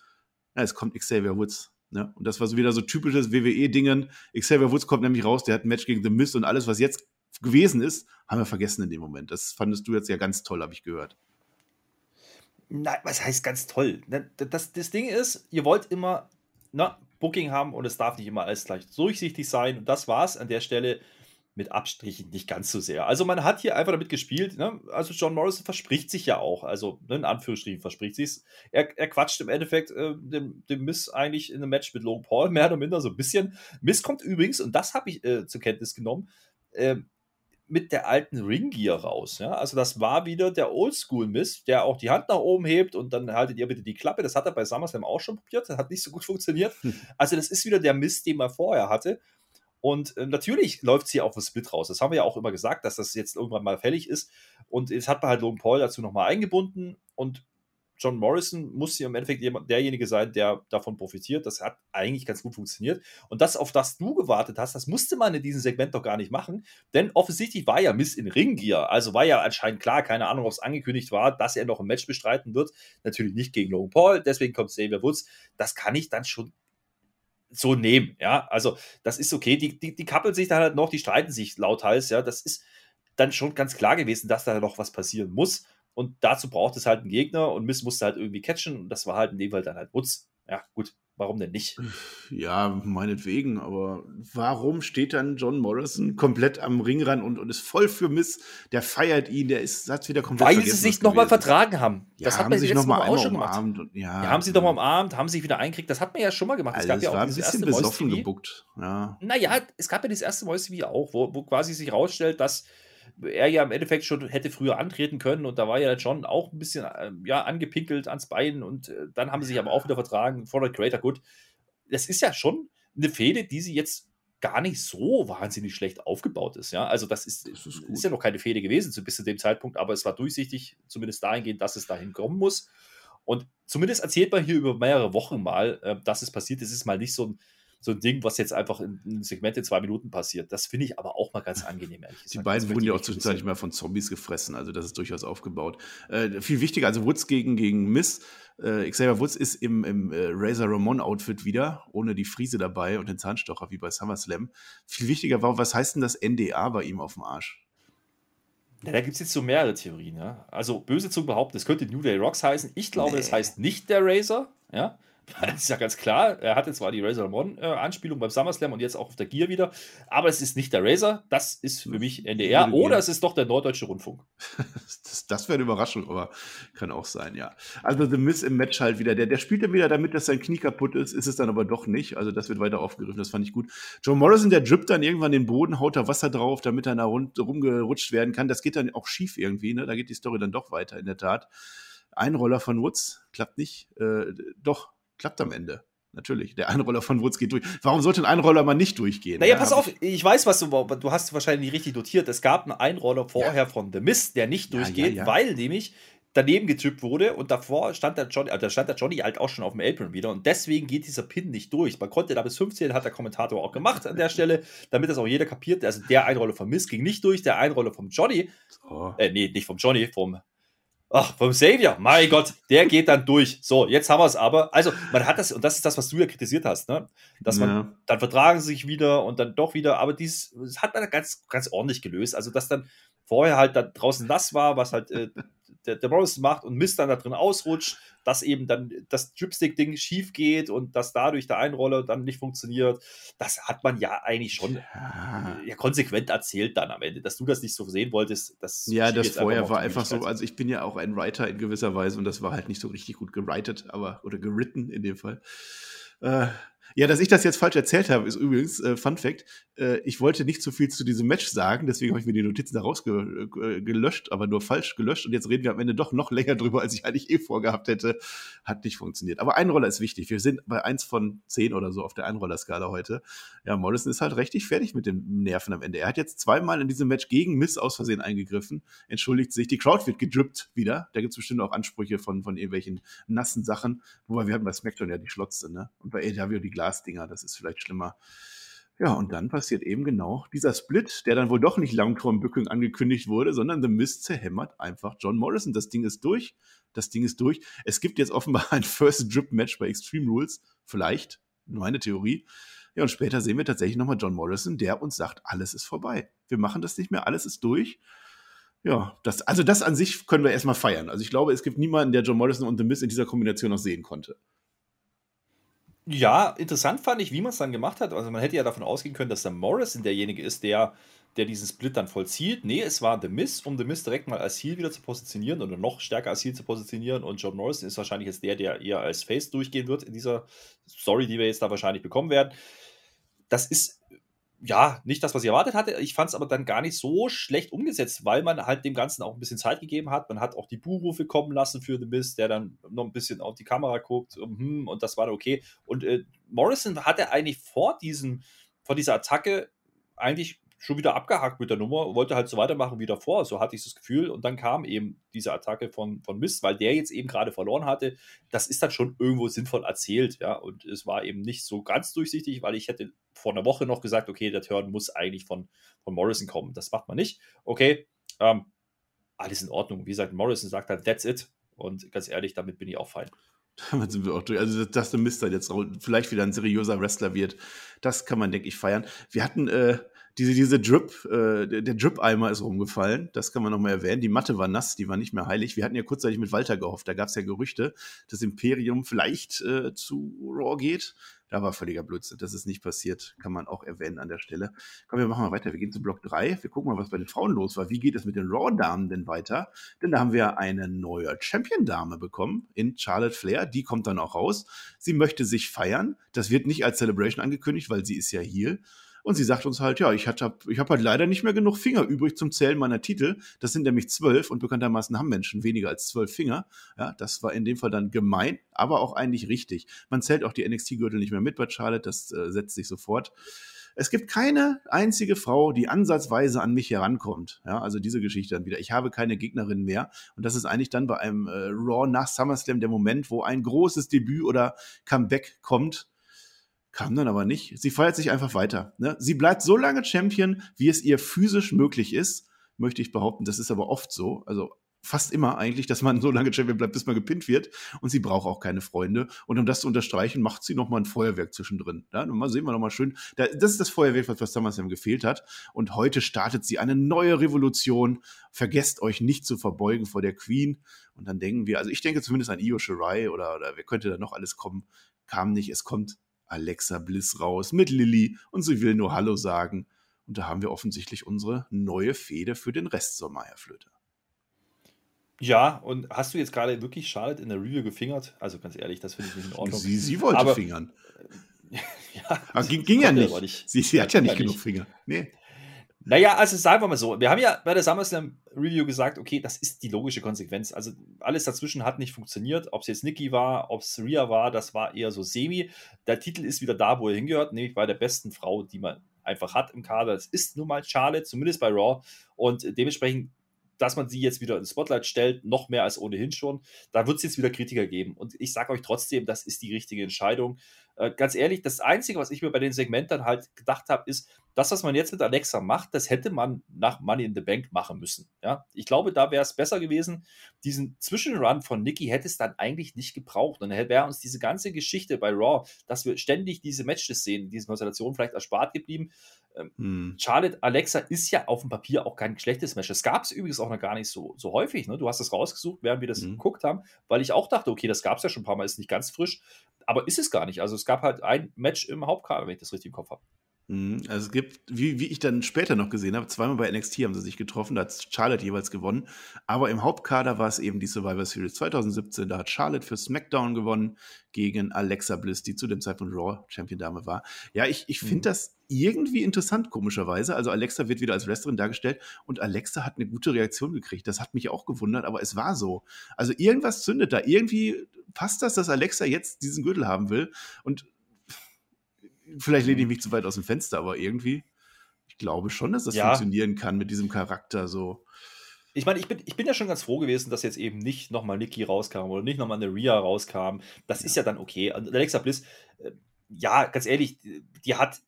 Ja, es kommt Xavier Woods. Ne? Und das war so wieder so typisches WWE-Dingen. Xavier Woods kommt nämlich raus, der hat ein Match gegen The Miss und alles, was jetzt gewesen ist, haben wir vergessen in dem Moment. Das fandest du jetzt ja ganz toll, habe ich gehört. Nein, was heißt ganz toll? Ne, das, das Ding ist, ihr wollt immer na, Booking haben und es darf nicht immer alles gleich durchsichtig sein. Und das war es an der Stelle mit Abstrichen nicht ganz so sehr. Also man hat hier einfach damit gespielt. Ne? Also John Morrison verspricht sich ja auch, also ne, in Anführungsstrichen verspricht sich er, er quatscht im Endeffekt äh, dem, dem Miss eigentlich in einem Match mit Logan Paul, mehr oder minder so ein bisschen. Miss kommt übrigens, und das habe ich äh, zur Kenntnis genommen, äh, mit der alten Ringgear raus. Ja? Also das war wieder der Oldschool-Mist, der auch die Hand nach oben hebt und dann haltet ihr bitte die Klappe. Das hat er bei SummerSlam auch schon probiert, das hat nicht so gut funktioniert. Also das ist wieder der Mist, den man vorher hatte. Und äh, natürlich läuft es hier auf den Split raus. Das haben wir ja auch immer gesagt, dass das jetzt irgendwann mal fällig ist. Und jetzt hat man halt Logan Paul dazu nochmal eingebunden und John Morrison muss hier im Endeffekt derjenige sein, der davon profitiert. Das hat eigentlich ganz gut funktioniert. Und das, auf das du gewartet hast, das musste man in diesem Segment doch gar nicht machen. Denn offensichtlich war ja Miss in Ringgear. Also war ja anscheinend klar, keine Ahnung, ob es angekündigt war, dass er noch ein Match bestreiten wird. Natürlich nicht gegen Logan Paul. Deswegen kommt Xavier Woods. Das kann ich dann schon so nehmen. Ja, also das ist okay. Die, die, die kappeln sich dann halt noch, die streiten sich lauthals. Ja, das ist dann schon ganz klar gewesen, dass da noch was passieren muss. Und dazu braucht es halt einen Gegner und Miss musste halt irgendwie catchen. Und das war halt in dem Fall dann halt Woods. Ja, gut, warum denn nicht? Ja, meinetwegen, aber warum steht dann John Morrison komplett am Ringrand und, und ist voll für Miss? Der feiert ihn, der ist, hat wieder komplett Weil sie sich nochmal vertragen haben. Das ja, hat man sich nochmal auch schon gemacht. Und, ja, ja, haben sie doch mal umarmt, haben sich wieder eingekriegt. Das hat man ja schon mal gemacht. Also es gab ja auch ein bisschen besoffen gebuckt. Ja. Naja, es gab ja das erste Voice wie auch, wo, wo quasi sich rausstellt, dass er ja im Endeffekt schon hätte früher antreten können und da war ja schon auch ein bisschen äh, ja, angepinkelt ans Bein und äh, dann haben sie sich aber auch wieder vertragen vor der Creator. Gut, das ist ja schon eine Fehde, die sie jetzt gar nicht so wahnsinnig schlecht aufgebaut ist. Ja, also das ist, das ist, ist, ja noch keine Fehde gewesen zu bis zu dem Zeitpunkt, aber es war durchsichtig, zumindest dahingehend, dass es dahin kommen muss. Und zumindest erzählt man hier über mehrere Wochen mal, äh, dass es passiert. Es ist mal nicht so ein so ein Ding, was jetzt einfach in, in Segment in zwei Minuten passiert. Das finde ich aber auch mal ganz angenehm, ehrlich gesagt. Die beiden wurden ja auch zwischenzeitlich mal von Zombies gefressen, also das ist durchaus aufgebaut. Äh, viel wichtiger, also Woods gegen, gegen Miss. Äh, Xavier Woods ist im, im äh, Razor Ramon Outfit wieder, ohne die Friese dabei und den Zahnstocher wie bei SummerSlam. Viel wichtiger war, was heißt denn das NDA bei ihm auf dem Arsch? Ja, da gibt es jetzt so mehrere Theorien. Ja? Also böse zu behaupten, es könnte New Day Rocks heißen. Ich glaube, nee. es heißt nicht der Razor. Ja? Das ist ja ganz klar. Er hatte zwar die Razor Ramon äh, Anspielung beim SummerSlam und jetzt auch auf der Gear wieder, aber es ist nicht der Razor. Das ist für mich NDR oder es ist doch der Norddeutsche Rundfunk. das, das wäre eine Überraschung, aber kann auch sein, ja. Also The Miss im Match halt wieder. Der, der spielt dann wieder damit, dass sein Knie kaputt ist, ist es dann aber doch nicht. Also das wird weiter aufgegriffen, das fand ich gut. Joe Morrison, der drippt dann irgendwann den Boden, haut da Wasser drauf, damit er da rund, rumgerutscht werden kann. Das geht dann auch schief irgendwie, ne? Da geht die Story dann doch weiter, in der Tat. Einroller von Woods klappt nicht. Äh, doch, klappt am Ende. Natürlich. Der Einroller von Woods geht durch. Warum sollte ein Einroller mal nicht durchgehen? Naja, ja, pass auf, ich weiß, was du, du hast wahrscheinlich nicht richtig notiert. Es gab einen Einroller vorher ja. von The Mist, der nicht durchgeht, ja, weil nämlich daneben getippt wurde und davor stand der Johnny, also da stand der Johnny halt auch schon auf dem Apron wieder und deswegen geht dieser Pin nicht durch. Man konnte da bis 15, hat der Kommentator auch gemacht an der Stelle, damit das auch jeder kapiert. Also der Einroller von Mist ging nicht durch, der Einroller vom Johnny, oh. äh, nee, nicht vom Johnny, vom Ach, vom Savior, mein Gott, der geht dann durch. So, jetzt haben wir es aber. Also, man hat das, und das ist das, was du ja kritisiert hast, ne? Dass man, ja. dann vertragen sie sich wieder und dann doch wieder, aber dies das hat man ganz, ganz ordentlich gelöst. Also, dass dann vorher halt da draußen nass war, was halt äh, der, der Morrison macht und Mist dann da drin ausrutscht, dass eben dann das Dripstick-Ding schief geht und dass dadurch der Einroller dann nicht funktioniert. Das hat man ja eigentlich schon ja. ja konsequent erzählt dann am Ende. Dass du das nicht so sehen wolltest, das Ja, das vorher war einfach so, also ich bin ja auch ein Writer in gewisser Weise und das war halt nicht so richtig gut gewritet, aber oder geritten in dem Fall. Äh, ja, dass ich das jetzt falsch erzählt habe, ist übrigens äh, Fun Fact. Äh, ich wollte nicht zu viel zu diesem Match sagen, deswegen habe ich mir die Notizen da rausgelöscht, äh, aber nur falsch gelöscht. Und jetzt reden wir am Ende doch noch länger drüber, als ich eigentlich eh vorgehabt hätte. Hat nicht funktioniert. Aber Einroller ist wichtig. Wir sind bei eins von zehn oder so auf der Einroller-Skala heute. Ja, Morrison ist halt richtig fertig mit den Nerven am Ende. Er hat jetzt zweimal in diesem Match gegen Miss aus Versehen eingegriffen, entschuldigt sich. Die Crowd wird gedrippt wieder. Da gibt es bestimmt auch Ansprüche von, von irgendwelchen nassen Sachen. Wobei wir hatten bei SmackDown ja die Schlotze, ne? Und bei AW die Glas Glasdinger, das ist vielleicht schlimmer. Ja, und dann passiert eben genau dieser Split, der dann wohl doch nicht Langturmbückung angekündigt wurde, sondern The Mist zerhämmert einfach John Morrison. Das Ding ist durch. Das Ding ist durch. Es gibt jetzt offenbar ein First Drip Match bei Extreme Rules. Vielleicht. Meine Theorie. Ja, und später sehen wir tatsächlich nochmal John Morrison, der uns sagt, alles ist vorbei. Wir machen das nicht mehr, alles ist durch. Ja, das, also das an sich können wir erstmal feiern. Also ich glaube, es gibt niemanden, der John Morrison und The Mist in dieser Kombination noch sehen konnte. Ja, interessant fand ich, wie man es dann gemacht hat. Also man hätte ja davon ausgehen können, dass der Morrison derjenige ist, der, der diesen Split dann vollzieht. Nee, es war The Miss, um The Miss direkt mal als Heal wieder zu positionieren oder noch stärker als Heal zu positionieren. Und John Morrison ist wahrscheinlich jetzt der, der eher als Face durchgehen wird in dieser Story, die wir jetzt da wahrscheinlich bekommen werden. Das ist ja, nicht das, was ich erwartet hatte. Ich fand es aber dann gar nicht so schlecht umgesetzt, weil man halt dem Ganzen auch ein bisschen Zeit gegeben hat. Man hat auch die Buhrufe kommen lassen für The Mist, der dann noch ein bisschen auf die Kamera guckt hm, und das war okay. Und äh, Morrison hatte eigentlich vor, diesem, vor dieser Attacke eigentlich schon wieder abgehakt mit der Nummer, wollte halt so weitermachen wie davor, so hatte ich das Gefühl. Und dann kam eben diese Attacke von, von Mist, weil der jetzt eben gerade verloren hatte. Das ist dann schon irgendwo sinnvoll erzählt, ja. Und es war eben nicht so ganz durchsichtig, weil ich hätte vor einer Woche noch gesagt, okay, der Turn muss eigentlich von, von Morrison kommen. Das macht man nicht. Okay, ähm, alles in Ordnung. Wie gesagt, Morrison sagt halt, that's it. Und ganz ehrlich, damit bin ich auch fein. Damit sind wir auch durch. Also, dass der Mister jetzt vielleicht wieder ein seriöser Wrestler wird, das kann man, denke ich, feiern. Wir hatten äh, diese, diese Drip, äh, der, Drip-Eimer ist rumgefallen. Das kann man nochmal erwähnen. Die Matte war nass, die war nicht mehr heilig. Wir hatten ja kurzzeitig mit Walter gehofft. Da gab es ja Gerüchte, dass Imperium vielleicht äh, zu Raw geht. Da war völliger Blödsinn. Das ist nicht passiert. Kann man auch erwähnen an der Stelle. Komm, wir machen mal weiter. Wir gehen zu Block 3. Wir gucken mal, was bei den Frauen los war. Wie geht es mit den Raw-Damen denn weiter? Denn da haben wir eine neue Champion-Dame bekommen in Charlotte Flair. Die kommt dann auch raus. Sie möchte sich feiern. Das wird nicht als Celebration angekündigt, weil sie ist ja hier. Und sie sagt uns halt, ja, ich, hatte, ich habe halt leider nicht mehr genug Finger übrig zum Zählen meiner Titel. Das sind nämlich zwölf und bekanntermaßen haben Menschen weniger als zwölf Finger. Ja, das war in dem Fall dann gemein, aber auch eigentlich richtig. Man zählt auch die NXT-Gürtel nicht mehr mit bei Charlotte, das äh, setzt sich sofort. Es gibt keine einzige Frau, die ansatzweise an mich herankommt. Ja, also diese Geschichte dann wieder. Ich habe keine Gegnerin mehr. Und das ist eigentlich dann bei einem äh, Raw nach SummerSlam der Moment, wo ein großes Debüt oder Comeback kommt. Kam dann aber nicht. Sie feiert sich einfach weiter. Ne? Sie bleibt so lange Champion, wie es ihr physisch möglich ist, möchte ich behaupten. Das ist aber oft so. Also fast immer eigentlich, dass man so lange Champion bleibt, bis man gepinnt wird. Und sie braucht auch keine Freunde. Und um das zu unterstreichen, macht sie noch mal ein Feuerwerk zwischendrin. Ja, mal sehen wir noch mal schön. Das ist das Feuerwerk, was damals gefehlt hat. Und heute startet sie eine neue Revolution. Vergesst euch nicht zu verbeugen vor der Queen. Und dann denken wir, also ich denke zumindest an Io Shirai oder, oder wer könnte da noch alles kommen. Kam nicht. Es kommt Alexa Bliss raus mit Lilly und sie will nur Hallo sagen. Und da haben wir offensichtlich unsere neue Fehde für den Rest zur Meierflöte. Ja, und hast du jetzt gerade wirklich Charlotte in der Review gefingert? Also ganz ehrlich, das finde ich nicht in Ordnung. Sie, sie wollte Aber, fingern. ja, Aber ging, ging ja nicht. nicht. Sie, sie hat ja nicht genug nicht. Finger. Nee. Naja, also sagen wir mal so, wir haben ja bei der SummerSlam Review gesagt, okay, das ist die logische Konsequenz. Also alles dazwischen hat nicht funktioniert. Ob es jetzt Nikki war, ob es Rhea war, das war eher so semi. Der Titel ist wieder da, wo er hingehört, nämlich bei der besten Frau, die man einfach hat im Kader. Das ist nun mal Charlotte, zumindest bei Raw. Und dementsprechend dass man sie jetzt wieder ins Spotlight stellt, noch mehr als ohnehin schon. Da wird es jetzt wieder Kritiker geben. Und ich sage euch trotzdem, das ist die richtige Entscheidung. Äh, ganz ehrlich, das Einzige, was ich mir bei den Segmenten halt gedacht habe, ist, das, was man jetzt mit Alexa macht, das hätte man nach Money in the Bank machen müssen. Ja, ich glaube, da wäre es besser gewesen. Diesen Zwischenrun von Nikki hätte es dann eigentlich nicht gebraucht. Und dann wäre uns diese ganze Geschichte bei Raw, dass wir ständig diese Matches sehen, diese Konstellation vielleicht erspart geblieben. Ähm, hm. Charlotte Alexa ist ja auf dem Papier auch kein schlechtes Match. Es gab es übrigens auch noch gar nicht so, so häufig. Ne? Du hast es rausgesucht, während wir das mhm. geguckt haben, weil ich auch dachte, okay, das gab es ja schon ein paar Mal, ist nicht ganz frisch, aber ist es gar nicht. Also es gab halt ein Match im Hauptkader, wenn ich das richtig im Kopf habe. Mhm, also es gibt, wie, wie ich dann später noch gesehen habe, zweimal bei NXT haben sie sich getroffen, da hat Charlotte jeweils gewonnen. Aber im Hauptkader war es eben die Survivor Series 2017, da hat Charlotte für SmackDown gewonnen gegen Alexa Bliss, die zu dem Zeitpunkt Raw Champion Dame war. Ja, ich, ich finde mhm. das irgendwie interessant, komischerweise. Also Alexa wird wieder als Wrestlerin dargestellt und Alexa hat eine gute Reaktion gekriegt. Das hat mich auch gewundert, aber es war so. Also irgendwas zündet da. Irgendwie passt das, dass Alexa jetzt diesen Gürtel haben will. Und vielleicht lehne ich mich zu weit aus dem Fenster, aber irgendwie, ich glaube schon, dass das ja. funktionieren kann mit diesem Charakter so. Ich meine, ich bin, ich bin ja schon ganz froh gewesen, dass jetzt eben nicht nochmal Nikki rauskam oder nicht nochmal eine Ria rauskam. Das ja. ist ja dann okay. Und Alexa Bliss, äh, ja, ganz ehrlich, die hat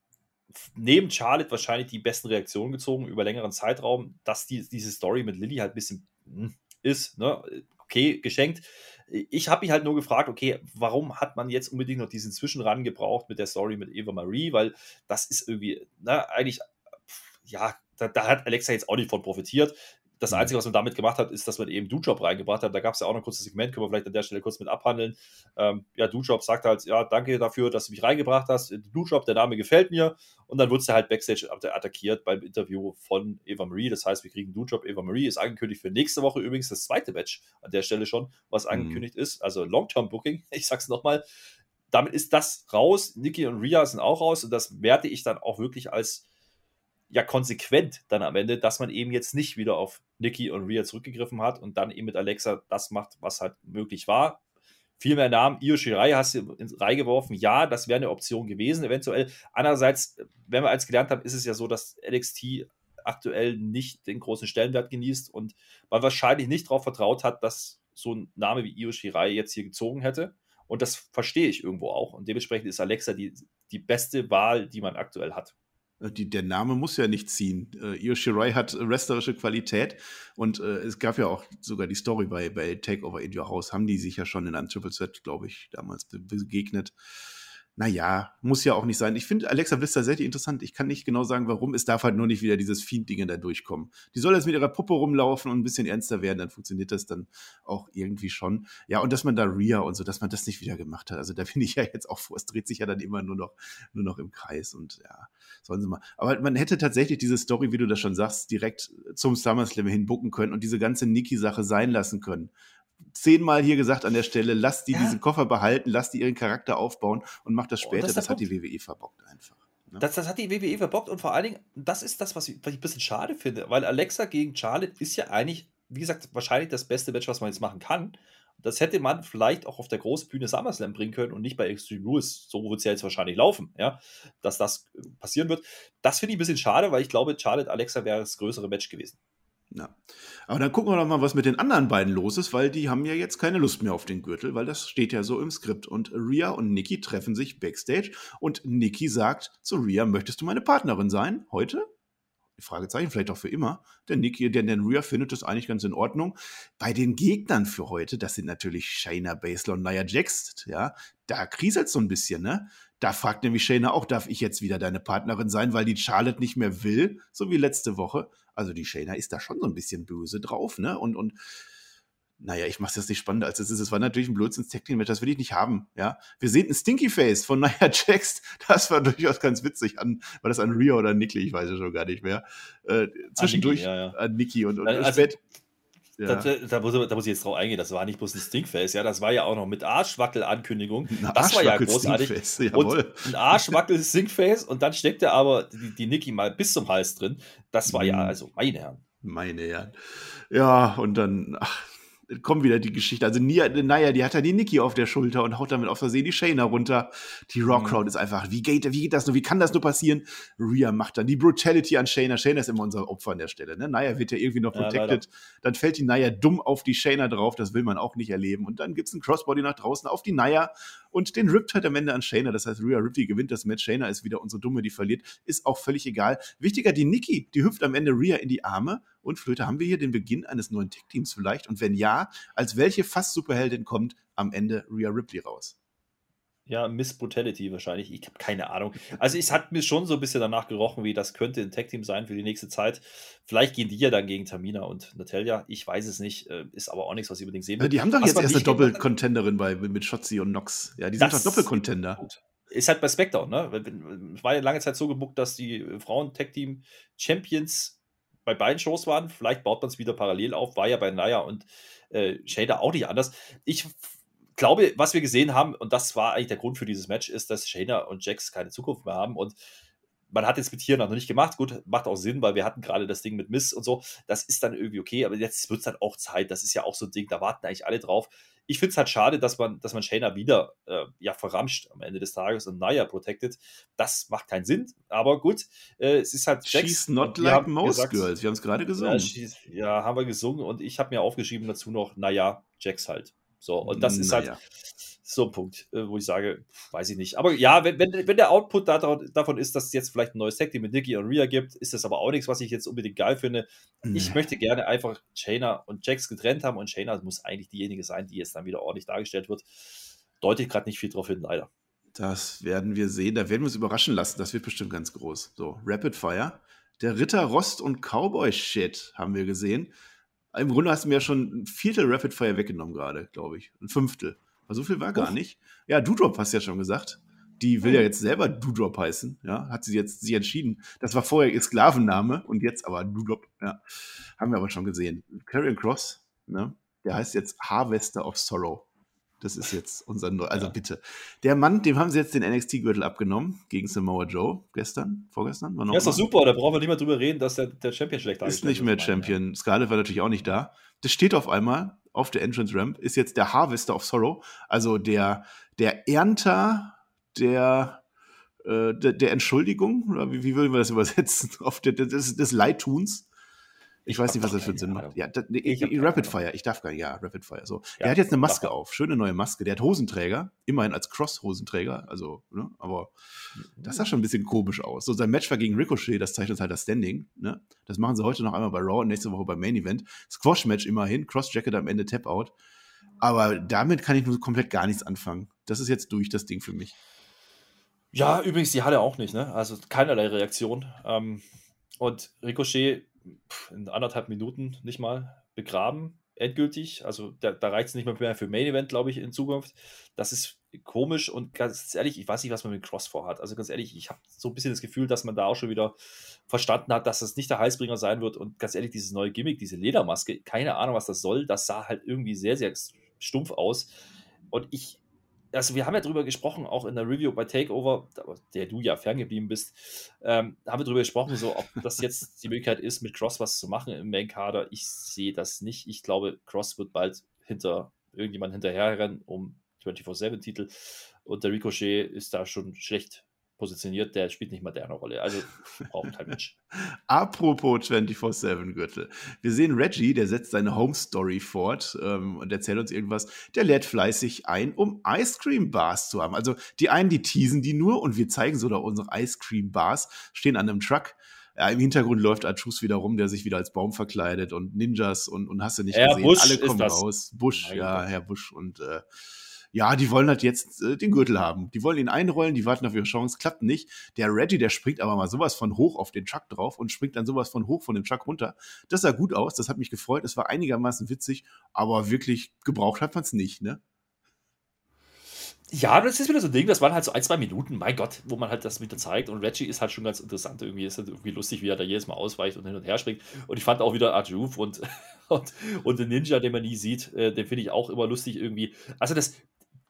neben Charlotte wahrscheinlich die besten Reaktionen gezogen über längeren Zeitraum, dass die, diese Story mit Lilly halt ein bisschen hm, ist, ne? okay, geschenkt. Ich habe mich halt nur gefragt, okay, warum hat man jetzt unbedingt noch diesen Zwischenrun gebraucht mit der Story mit Eva Marie? Weil das ist irgendwie, na, eigentlich, ja, da, da, hat Alexa jetzt auch nicht von profitiert. Das mhm. Einzige, was man damit gemacht hat, ist, dass man eben Dujob reingebracht hat. Da gab es ja auch noch ein kurzes Segment, können wir vielleicht an der Stelle kurz mit abhandeln. Ähm, ja, Dujob sagt halt, ja, danke dafür, dass du mich reingebracht hast. Dujob, der Name gefällt mir. Und dann wurde er halt Backstage attackiert beim Interview von Eva Marie. Das heißt, wir kriegen Dujob. Eva Marie ist angekündigt für nächste Woche übrigens das zweite Match an der Stelle schon, was mhm. angekündigt mhm. ist. Also Long-Term-Booking. Ich sag's nochmal. Damit ist das raus. Nikki und Rhea sind auch raus. Und das werte ich dann auch wirklich als ja konsequent dann am Ende, dass man eben jetzt nicht wieder auf Nikki und Rhea zurückgegriffen hat und dann eben mit Alexa das macht, was halt möglich war. Viel mehr Namen, Io Shirai hast du ins Reihe geworfen. Ja, das wäre eine Option gewesen, eventuell. Andererseits, wenn wir als gelernt haben, ist es ja so, dass NXT aktuell nicht den großen Stellenwert genießt und man wahrscheinlich nicht darauf vertraut hat, dass so ein Name wie Io Shirai jetzt hier gezogen hätte. Und das verstehe ich irgendwo auch. Und dementsprechend ist Alexa die, die beste Wahl, die man aktuell hat. Äh, die, der Name muss ja nicht ziehen. Äh, Io Shirai hat wrestlerische Qualität und äh, es gab ja auch sogar die Story bei, bei Takeover in Your House, haben die sich ja schon in einem Triple Set, glaube ich, damals begegnet naja, muss ja auch nicht sein. Ich finde Alexa Bliss tatsächlich interessant. Ich kann nicht genau sagen, warum. Es darf halt nur nicht wieder dieses Fiend-Ding da durchkommen. Die soll jetzt mit ihrer Puppe rumlaufen und ein bisschen ernster werden, dann funktioniert das dann auch irgendwie schon. Ja, und dass man da Ria und so, dass man das nicht wieder gemacht hat. Also da bin ich ja jetzt auch vor. Es dreht sich ja dann immer nur noch, nur noch im Kreis und ja, sollen sie mal. Aber man hätte tatsächlich diese Story, wie du das schon sagst, direkt zum SummerSlam hinbucken können und diese ganze Niki-Sache sein lassen können zehnmal hier gesagt an der Stelle, lass die ja. diesen Koffer behalten, lass die ihren Charakter aufbauen und mach das später. Das, das hat die WWE verbockt einfach. Ne? Das, das hat die WWE verbockt und vor allen Dingen, das ist das, was ich, was ich ein bisschen schade finde, weil Alexa gegen Charlotte ist ja eigentlich, wie gesagt, wahrscheinlich das beste Match, was man jetzt machen kann. Das hätte man vielleicht auch auf der Großbühne SummerSlam bringen können und nicht bei Extreme Rules. So wird es ja jetzt wahrscheinlich laufen, ja, dass das passieren wird. Das finde ich ein bisschen schade, weil ich glaube, Charlotte Alexa wäre das größere Match gewesen. Ja. Aber dann gucken wir doch mal, was mit den anderen beiden los ist, weil die haben ja jetzt keine Lust mehr auf den Gürtel, weil das steht ja so im Skript. Und Ria und Nikki treffen sich backstage und Nikki sagt zu Ria, möchtest du meine Partnerin sein heute? Fragezeichen, vielleicht auch für immer. Denn Nikki, denn, denn Rhea findet das eigentlich ganz in Ordnung. Bei den Gegnern für heute, das sind natürlich Shayna Baszler und Nia Jax, ja, da kriselt so ein bisschen, ne? Da fragt nämlich Shayna auch, darf ich jetzt wieder deine Partnerin sein, weil die Charlotte nicht mehr will, so wie letzte Woche. Also die Shayna ist da schon so ein bisschen böse drauf, ne? Und, und naja, ich mach's jetzt nicht spannender als es ist. Es war natürlich ein blödsinns tag match das will ich nicht haben, ja. Wir sehen ein Stinky Face von Nia Jax, das war durchaus ganz witzig an, war das an Ria oder Nikki, ich weiß es schon gar nicht mehr. Äh, zwischendurch an Nikki, ja, ja. An Nikki und, und also, spät, ja. Da, da, muss, da, muss, ich jetzt drauf eingehen, das war nicht bloß ein Stinkface, ja, das war ja auch noch mit Arschwackel-Ankündigung. Das war ja großartig. Und ein Arschwackel-Stinkface und dann steckt er aber die, die Niki mal bis zum Hals drin. Das war ja, mhm. also meine Herren. Meine Herren. Ja, und dann, ach, kommt wieder die Geschichte. Also Nia, naja, die hat ja die Nikki auf der Schulter und haut damit auf Versehen die Shayna runter. Die Rock mhm. Crowd mhm. ist einfach, wie geht, wie geht das nur, wie kann das nur passieren? Rhea macht dann die Brutality an Shayna. Shayna ist immer unser Opfer an der Stelle. Ne? Naya wird ja irgendwie noch protected. Ja, dann fällt die Naya dumm auf die Shayna drauf. Das will man auch nicht erleben. Und dann gibt's einen Crossbody nach draußen auf die Naya und den rippt halt am Ende an Shayna. Das heißt, Rhea Ripley gewinnt das Match. Shayna ist wieder unsere Dumme, die verliert. Ist auch völlig egal. Wichtiger, die Nikki, die hüpft am Ende Rhea in die Arme. Und Flöte, haben wir hier den Beginn eines neuen Tech-Teams vielleicht? Und wenn ja, als welche fast Superheldin kommt am Ende Rhea Ripley raus? Ja, Miss Brutality wahrscheinlich. Ich habe keine Ahnung. Also es hat mir schon so ein bisschen danach gerochen, wie das könnte ein Tag-Team sein für die nächste Zeit. Vielleicht gehen die ja dann gegen Tamina und Natalia. Ich weiß es nicht. Äh, ist aber auch nichts, was ich unbedingt sehen will. Ja, die haben doch was jetzt erst eine Doppelcontenderin bei mit Shotzi und Nox. Ja, die sind doch Doppelcontender. Ist halt bei SmackDown, ne? Es war ja lange Zeit so gebuckt, dass die Frauen-Tag-Team Champions bei beiden Shows waren. Vielleicht baut man es wieder parallel auf. War ja bei Naya und äh, Shader auch nicht anders. Ich glaube, was wir gesehen haben, und das war eigentlich der Grund für dieses Match, ist, dass Shayna und Jax keine Zukunft mehr haben. Und man hat jetzt mit hier noch nicht gemacht. Gut, macht auch Sinn, weil wir hatten gerade das Ding mit Miss und so. Das ist dann irgendwie okay, aber jetzt wird es dann auch Zeit. Das ist ja auch so ein Ding, da warten eigentlich alle drauf. Ich finde es halt schade, dass man, dass man Shayna wieder äh, ja, verramscht am Ende des Tages und Naya protected. Das macht keinen Sinn, aber gut, äh, es ist halt. She's not like most gesagt, girls. Wir haben es gerade gesungen. Ja, ja, haben wir gesungen und ich habe mir aufgeschrieben dazu noch, naja, Jax halt. So, und das ist halt so ein Punkt, äh, wo ich sage, weiß ich nicht. Aber ja, wenn, wenn, wenn der Output da, davon ist, dass es jetzt vielleicht ein neues Tag Team mit Nikki und Rhea gibt, ist das aber auch nichts, was ich jetzt unbedingt geil finde. Ich möchte gerne einfach Shayna und Jax getrennt haben und Shayna muss eigentlich diejenige sein, die jetzt dann wieder ordentlich dargestellt wird. Deutet gerade nicht viel drauf hin, leider. Das werden wir sehen. Da werden wir uns überraschen lassen. Das wird bestimmt ganz groß. So, Rapid Fire. Der Ritter Rost und Cowboy-Shit haben wir gesehen. Im Grunde hast du mir ja schon ein Viertel Rapid Fire weggenommen gerade, glaube ich. Ein Fünftel. Aber so viel war gar nicht. Ja, Doodrop hast du ja schon gesagt. Die will ja hm. jetzt selber Doodrop heißen, ja, hat sie jetzt sich entschieden. Das war vorher ihr Sklavenname und jetzt aber Doodrop, ja. Haben wir aber schon gesehen. Carrion Cross, ne, der heißt jetzt Harvester of Sorrow. Das ist jetzt unser Neu Also ja. bitte. Der Mann, dem haben sie jetzt den NXT-Gürtel abgenommen gegen Samoa Joe gestern, vorgestern. War noch ja, ist doch super. Da brauchen wir nicht mehr drüber reden, dass der, der Champion schlecht ist. Ist nicht mehr Champion. Scarlett war natürlich auch nicht da. Das steht auf einmal auf der Entrance Ramp, ist jetzt der Harvester of Sorrow, also der, der Ernter der, äh, der, der, Entschuldigung, oder wie, wie würden wir das übersetzen, auf der, des, des Leidtuns. Ich, ich weiß nicht, was das für einen Sinn macht. Ja, da, nee, ich Rapid Fire, ich darf gar nicht, ja, Rapid Fire. So. Ja, der hat jetzt eine Maske auf, schöne neue Maske. Der hat Hosenträger, immerhin als Cross-Hosenträger, also, ne, aber das sah schon ein bisschen komisch aus. So, sein Match war gegen Ricochet, das zeichnet halt das Standing, ne? Das machen sie heute noch einmal bei Raw und nächste Woche beim Main Event. Squash-Match immerhin, Cross-Jacket am Ende Tap-Out. Aber damit kann ich nur komplett gar nichts anfangen. Das ist jetzt durch, das Ding für mich. Ja, übrigens, die hatte auch nicht, ne? Also keinerlei Reaktion. Ähm, und Ricochet in anderthalb Minuten nicht mal begraben, endgültig. Also da, da reicht es nicht mehr für Main Event, glaube ich, in Zukunft. Das ist komisch und ganz ehrlich, ich weiß nicht, was man mit Cross vorhat. Also ganz ehrlich, ich habe so ein bisschen das Gefühl, dass man da auch schon wieder verstanden hat, dass das nicht der Heißbringer sein wird. Und ganz ehrlich, dieses neue Gimmick, diese Ledermaske, keine Ahnung, was das soll. Das sah halt irgendwie sehr, sehr stumpf aus. Und ich also wir haben ja drüber gesprochen, auch in der Review bei Takeover, der du ja ferngeblieben bist, ähm, haben wir drüber gesprochen, so ob das jetzt die Möglichkeit ist, mit Cross was zu machen im Main-Kader. Ich sehe das nicht. Ich glaube, Cross wird bald hinter irgendjemand hinterherrennen um 24-7-Titel und der Ricochet ist da schon schlecht positioniert, der spielt nicht mal der eine Rolle. Also braucht kein Mensch. Apropos 24-7-Gürtel. Wir sehen Reggie, der setzt seine Home Story fort ähm, und erzählt uns irgendwas. Der lädt fleißig ein, um Ice Cream Bars zu haben. Also die einen, die teasen die nur und wir zeigen so da unsere Ice Cream Bars, stehen an einem Truck. Ja, Im Hintergrund läuft Archus wieder rum, der sich wieder als Baum verkleidet und Ninjas und, und hast du nicht Herr gesehen. Busch Alle kommen raus. Busch, ja, Herr Busch und äh, ja, die wollen halt jetzt äh, den Gürtel haben. Die wollen ihn einrollen, die warten auf ihre Chance, klappt nicht. Der Reggie, der springt aber mal sowas von hoch auf den Truck drauf und springt dann sowas von hoch von dem Truck runter. Das sah gut aus, das hat mich gefreut, es war einigermaßen witzig, aber wirklich gebraucht hat man es nicht, ne? Ja, das ist wieder so ein Ding, das waren halt so ein, zwei Minuten, mein Gott, wo man halt das wieder zeigt. Und Reggie ist halt schon ganz interessant irgendwie. Ist halt irgendwie lustig, wie er da jedes Mal ausweicht und hin und her springt. Und ich fand auch wieder Arjuf und, und, und den Ninja, den man nie sieht, äh, den finde ich auch immer lustig irgendwie. Also das,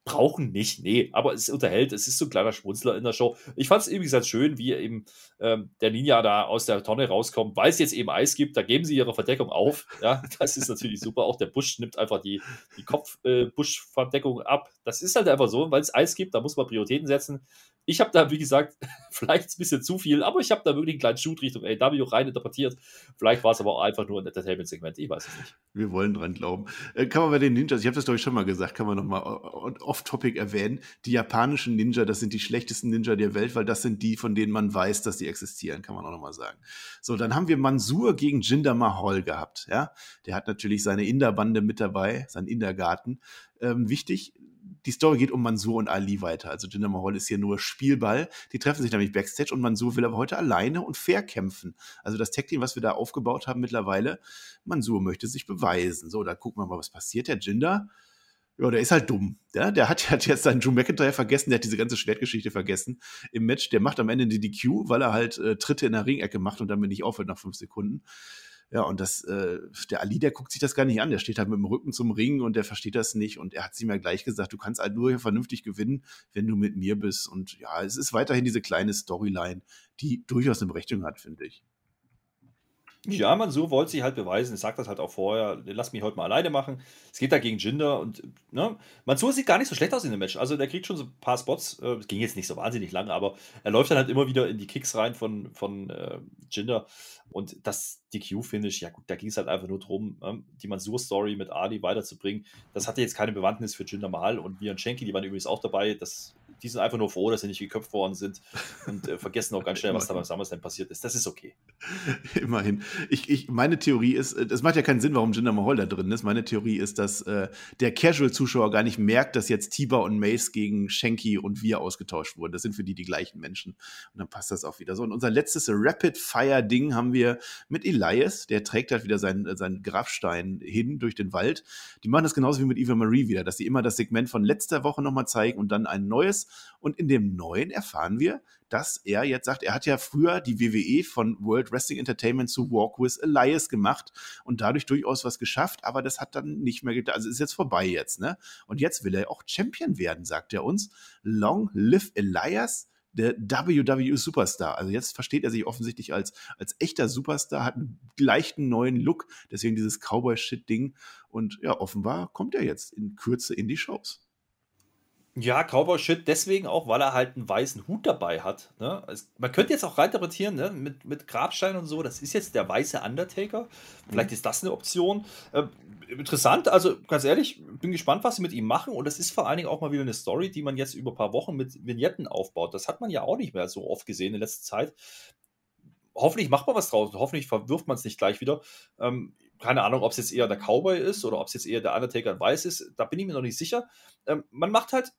brauchen nicht, nee, aber es unterhält, es ist so ein kleiner Schmunzler in der Show. Ich fand es übrigens ganz schön, wie eben ähm, der Ninja da aus der Tonne rauskommt, weil es jetzt eben Eis gibt, da geben sie ihre Verdeckung auf. Ja, das ist natürlich super. Auch der Busch nimmt einfach die, die Kopfbuschverdeckung äh, ab. Das ist halt einfach so, weil es Eis gibt, da muss man Prioritäten setzen. Ich habe da, wie gesagt, vielleicht ein bisschen zu viel, aber ich habe da wirklich einen kleinen Shoot Richtung AW rein interpretiert. Vielleicht war es aber auch einfach nur ein Entertainment-Segment, ich weiß es nicht. Wir wollen dran glauben. Äh, kann man bei den Ninjas, ich habe das glaube ich schon mal gesagt, kann man nochmal off-topic erwähnen, die japanischen Ninja, das sind die schlechtesten Ninja der Welt, weil das sind die, von denen man weiß, dass die existieren, kann man auch nochmal sagen. So, dann haben wir Mansur gegen Jinder Mahal gehabt, ja. Der hat natürlich seine Inderbande mit dabei, seinen Indergarten. Ähm, wichtig, die Story geht um Mansur und Ali weiter. Also Jinder Mahal ist hier nur Spielball. Die treffen sich nämlich backstage und Mansur will aber heute alleine und fair kämpfen. Also das Tag Team, was wir da aufgebaut haben mittlerweile, Mansur möchte sich beweisen. So, da gucken wir mal, was passiert. Der Jinder, ja, der ist halt dumm. Ja, der hat, hat jetzt seinen Drew McIntyre vergessen, der hat diese ganze Schwertgeschichte vergessen im Match. Der macht am Ende die DQ, weil er halt äh, Tritte in der Ringecke macht und damit nicht aufhört nach fünf Sekunden. Ja, und das, äh, der Ali, der guckt sich das gar nicht an. Der steht halt mit dem Rücken zum Ring und der versteht das nicht. Und er hat ihm ja gleich gesagt, du kannst halt nur hier vernünftig gewinnen, wenn du mit mir bist. Und ja, es ist weiterhin diese kleine Storyline, die durchaus eine Berechtigung hat, finde ich. Ja, man so wollte sich halt beweisen. Ich sag das halt auch vorher. Lass mich heute mal alleine machen. Es geht da gegen Jinder und ne, Mansur sieht gar nicht so schlecht aus in dem Match. Also der kriegt schon so ein paar Spots. Äh, es ging jetzt nicht so wahnsinnig lang, aber er läuft dann halt immer wieder in die Kicks rein von, von äh, Jinder. Und das DQ-Finish, ja gut, da ging es halt einfach nur darum, ähm, die Mansur-Story mit Ali weiterzubringen. Das hatte jetzt keine Bewandtnis für Jinder Mahal und Mian Schenki, die waren übrigens auch dabei. Das die sind einfach nur froh, dass sie nicht geköpft worden sind und äh, vergessen auch ganz schnell, was da beim SummerSlam passiert ist. Das ist okay. Immerhin. Ich, ich, meine Theorie ist, es macht ja keinen Sinn, warum Jinder Mahal da drin ist. Meine Theorie ist, dass äh, der Casual-Zuschauer gar nicht merkt, dass jetzt Tiba und Mace gegen Shanky und wir ausgetauscht wurden. Das sind für die die gleichen Menschen. Und dann passt das auch wieder so. Und unser letztes Rapid-Fire-Ding haben wir mit Elias. Der trägt halt wieder seinen, seinen Grabstein hin durch den Wald. Die machen das genauso wie mit Eva Marie wieder, dass sie immer das Segment von letzter Woche nochmal zeigen und dann ein neues. Und in dem neuen erfahren wir, dass er jetzt sagt, er hat ja früher die WWE von World Wrestling Entertainment zu Walk with Elias gemacht und dadurch durchaus was geschafft, aber das hat dann nicht mehr getan. Also ist jetzt vorbei jetzt, ne? Und jetzt will er auch Champion werden, sagt er uns. Long live Elias der WWE Superstar. Also jetzt versteht er sich offensichtlich als, als echter Superstar, hat einen leichten neuen Look, deswegen dieses Cowboy-Shit-Ding. Und ja, offenbar kommt er jetzt in Kürze in die Shows. Ja, Cowboy-Shit deswegen auch, weil er halt einen weißen Hut dabei hat. Ne? Also, man könnte jetzt auch reinterpretieren, ne? mit, mit Grabstein und so, das ist jetzt der weiße Undertaker. Vielleicht mhm. ist das eine Option. Äh, interessant, also ganz ehrlich, bin gespannt, was sie mit ihm machen. Und das ist vor allen Dingen auch mal wieder eine Story, die man jetzt über ein paar Wochen mit Vignetten aufbaut. Das hat man ja auch nicht mehr so oft gesehen in letzter Zeit. Hoffentlich macht man was draus. Hoffentlich verwirft man es nicht gleich wieder. Ähm, keine Ahnung, ob es jetzt eher der Cowboy ist oder ob es jetzt eher der Undertaker weiß ist. Da bin ich mir noch nicht sicher. Ähm, man macht halt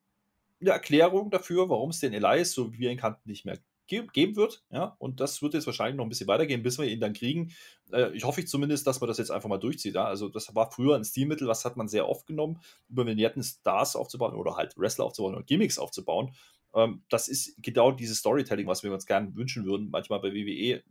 eine Erklärung dafür, warum es den Elias, so wie wir ihn kannten, nicht mehr geben wird. Ja, und das wird jetzt wahrscheinlich noch ein bisschen weitergehen, bis wir ihn dann kriegen. Äh, ich hoffe ich zumindest, dass man das jetzt einfach mal durchzieht. Ja? Also, das war früher ein Stilmittel, was hat man sehr oft genommen, über Vignetten Stars aufzubauen oder halt Wrestler aufzubauen oder Gimmicks aufzubauen. Ähm, das ist genau dieses Storytelling, was wir uns gerne wünschen würden, manchmal bei WWE.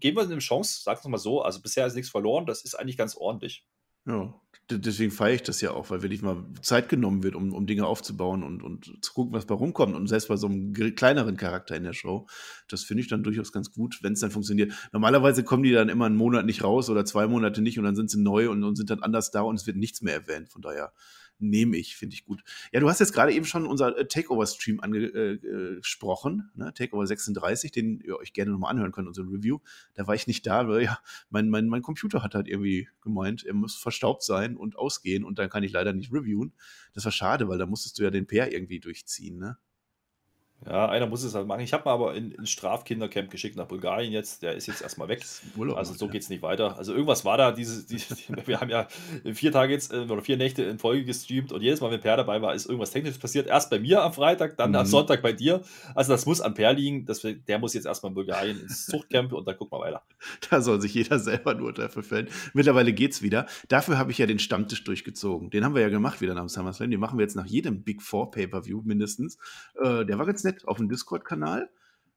Geben wir eine Chance, sag es mal so. Also, bisher ist nichts verloren, das ist eigentlich ganz ordentlich. Ja, deswegen feiere ich das ja auch, weil wirklich mal Zeit genommen wird, um, um Dinge aufzubauen und, und zu gucken, was bei rumkommt. Und selbst bei so einem kleineren Charakter in der Show, das finde ich dann durchaus ganz gut, wenn es dann funktioniert. Normalerweise kommen die dann immer einen Monat nicht raus oder zwei Monate nicht und dann sind sie neu und, und sind dann anders da und es wird nichts mehr erwähnt. Von daher nehme ich, finde ich gut. Ja, du hast jetzt gerade eben schon unser äh, Takeover-Stream angesprochen, äh, ne? Takeover 36, den ihr euch gerne nochmal anhören könnt, unsere Review. Da war ich nicht da, weil ja, mein, mein, mein Computer hat halt irgendwie gemeint, er muss verstaubt sein und ausgehen und dann kann ich leider nicht reviewen. Das war schade, weil da musstest du ja den Pair irgendwie durchziehen, ne? Ja, einer muss es halt machen. Ich habe mal aber in, in Strafkindercamp geschickt nach Bulgarien jetzt. Der ist jetzt erstmal weg. Urlaub, also so ja. geht es nicht weiter. Also irgendwas war da. Diese, die, wir haben ja vier Tage jetzt äh, oder vier Nächte in Folge gestreamt und jedes Mal, wenn Per dabei war, ist irgendwas Technisches passiert. Erst bei mir am Freitag, dann mhm. am Sonntag bei dir. Also das muss an Per liegen. Das, der muss jetzt erstmal in Bulgarien ins Zuchtcamp und dann gucken wir weiter. Da soll sich jeder selber nur dafür fällen. Mittlerweile geht's wieder. Dafür habe ich ja den Stammtisch durchgezogen. Den haben wir ja gemacht wieder nach dem SummerSlam. Den machen wir jetzt nach jedem Big Four Pay-Per-View mindestens. Äh, der war ganz nett nett auf dem Discord-Kanal.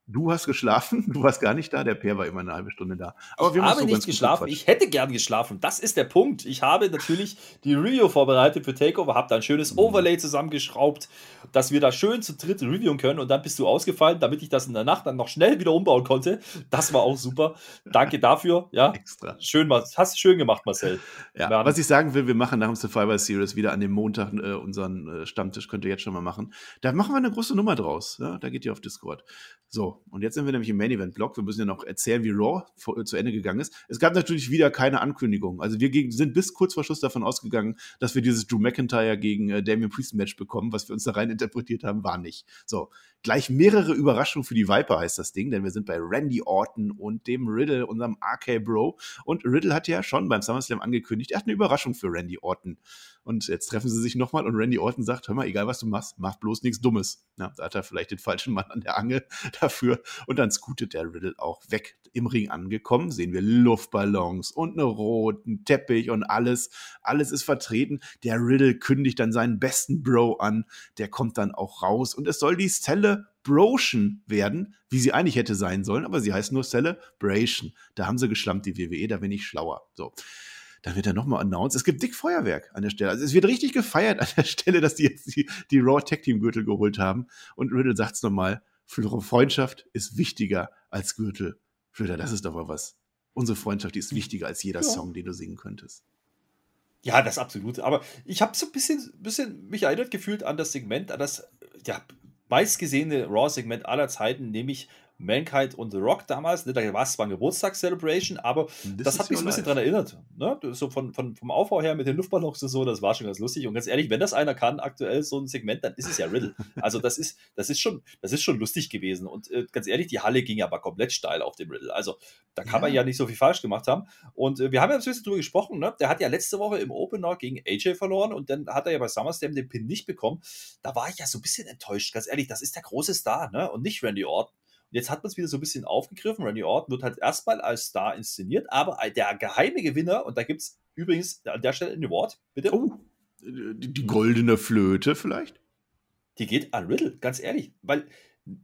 Du hast geschlafen, du warst gar nicht da, der Peer war immer eine halbe Stunde da. Aber wir haben so nicht geschlafen, ich hätte gern geschlafen. Das ist der Punkt. Ich habe natürlich die Review vorbereitet für Takeover, habe da ein schönes mhm. Overlay zusammengeschraubt, dass wir da schön zu dritt reviewen können und dann bist du ausgefallen, damit ich das in der Nacht dann noch schnell wieder umbauen konnte. Das war auch super. Danke dafür. Ja, extra. Schön, hast du schön gemacht, Marcel. Ja, was ich sagen will, wir machen nach dem Survivor Series wieder an dem Montag äh, unseren äh, Stammtisch, könnt ihr jetzt schon mal machen. Da machen wir eine große Nummer draus. Ja? Da geht ihr auf Discord. So, Und jetzt sind wir nämlich im Main Event Block. Wir müssen ja noch erzählen, wie Raw vor, zu Ende gegangen ist. Es gab natürlich wieder keine Ankündigung. Also wir gegen, sind bis kurz vor Schluss davon ausgegangen, dass wir dieses Drew McIntyre gegen äh, Damian Priest Match bekommen. Was wir uns da rein interpretiert haben, war nicht. So, gleich mehrere Überraschungen für die Viper heißt das Ding, denn wir sind bei Randy Orton und dem Riddle, unserem RK Bro. Und Riddle hat ja schon beim SummerSlam angekündigt, er hat eine Überraschung für Randy Orton. Und jetzt treffen sie sich nochmal und Randy Orton sagt, hör mal, egal was du machst, mach bloß nichts Dummes. Ja, da hat er vielleicht den falschen Mann an der Angel dafür. Und dann scootet der Riddle auch weg. Im Ring angekommen sehen wir Luftballons und einen roten Teppich und alles. Alles ist vertreten. Der Riddle kündigt dann seinen besten Bro an. Der kommt dann auch raus. Und es soll die Celebration werden, wie sie eigentlich hätte sein sollen, aber sie heißt nur Celebration. Da haben sie geschlampt, die WWE, da bin ich schlauer. So dann wird er nochmal announced. Es gibt dick Feuerwerk an der Stelle. Also es wird richtig gefeiert an der Stelle, dass die jetzt die, die Raw Tag Team Gürtel geholt haben. Und Riddle sagt es nochmal, Freundschaft ist wichtiger als Gürtel. Riddle, das ist doch mal was. Unsere Freundschaft ist wichtiger als jeder ja. Song, den du singen könntest. Ja, das absolut. Aber ich habe so ein bisschen, bisschen mich erinnert gefühlt an das Segment, an das ja, meistgesehene Raw-Segment aller Zeiten, nämlich Mankind und The Rock damals. Ne? Da war es zwar ein Geburtstagscelebration, aber das, das hat mich so ein bisschen daran erinnert. Ne? So von, von, vom Aufbau her mit den Luftballons und so, das war schon ganz lustig. Und ganz ehrlich, wenn das einer kann, aktuell so ein Segment, dann ist es ja Riddle. Also das ist, das ist, schon, das ist schon lustig gewesen. Und äh, ganz ehrlich, die Halle ging aber komplett steil auf dem Riddle. Also da kann ja. man ja nicht so viel falsch gemacht haben. Und äh, wir haben ja ein bisschen drüber gesprochen. Ne? Der hat ja letzte Woche im Opener gegen AJ verloren und dann hat er ja bei SummerSlam den Pin nicht bekommen. Da war ich ja so ein bisschen enttäuscht. Ganz ehrlich, das ist der große Star ne? und nicht Randy Orton. Jetzt hat man es wieder so ein bisschen aufgegriffen. Randy Orton wird halt erstmal als Star inszeniert, aber der geheime Gewinner, und da gibt es übrigens an der Stelle ein Award, bitte. Oh, die, goldene Flöte vielleicht? Die geht an Riddle, ganz ehrlich. Weil,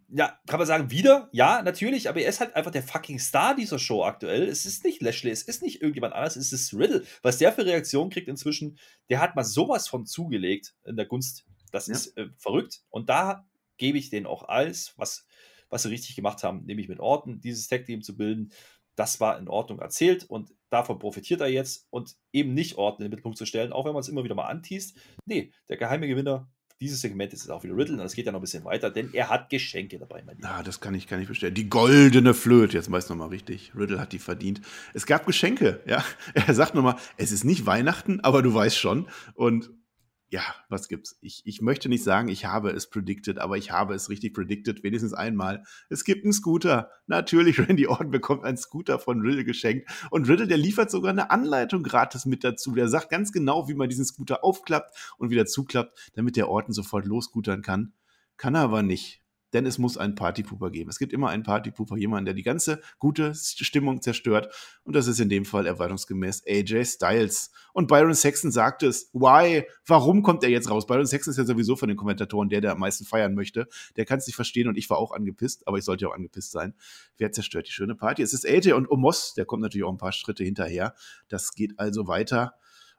ja, kann man sagen, wieder, ja, natürlich, aber er ist halt einfach der fucking Star dieser Show aktuell. Es ist nicht Lashley, es ist nicht irgendjemand anders, es ist Riddle. Was der für Reaktionen kriegt inzwischen, der hat mal sowas von zugelegt in der Gunst. Das ja. ist äh, verrückt. Und da gebe ich denen auch alles, was was sie richtig gemacht haben, nämlich mit Orten dieses Tag-Team zu bilden. Das war in Ordnung erzählt und davon profitiert er jetzt und eben nicht Orten in den Mittelpunkt zu stellen, auch wenn man es immer wieder mal antießt. Nee, der geheime Gewinner dieses Segment ist auch wieder Riddle und es geht ja noch ein bisschen weiter, denn er hat Geschenke dabei, mein Lieber. Ah, das kann ich, kann ich bestellen. Die goldene Flöte, jetzt weiß noch mal richtig. Riddle hat die verdient. Es gab Geschenke, ja. Er sagt nochmal, es ist nicht Weihnachten, aber du weißt schon. Und ja, was gibt's? Ich, ich möchte nicht sagen, ich habe es predicted, aber ich habe es richtig predicted, wenigstens einmal. Es gibt einen Scooter. Natürlich, Randy Orton bekommt einen Scooter von Riddle geschenkt. Und Riddle, der liefert sogar eine Anleitung gratis mit dazu. Der sagt ganz genau, wie man diesen Scooter aufklappt und wieder zuklappt, damit der Orton sofort losscootern kann. Kann er aber nicht denn es muss einen Partypooper geben. Es gibt immer einen Partypooper, jemanden, der die ganze gute Stimmung zerstört. Und das ist in dem Fall erwartungsgemäß AJ Styles. Und Byron Saxon sagt es. Why? Warum kommt er jetzt raus? Byron Saxon ist ja sowieso von den Kommentatoren der, der am meisten feiern möchte. Der kann es nicht verstehen und ich war auch angepisst, aber ich sollte ja auch angepisst sein. Wer zerstört die schöne Party? Es ist AJ und Omos, der kommt natürlich auch ein paar Schritte hinterher. Das geht also weiter.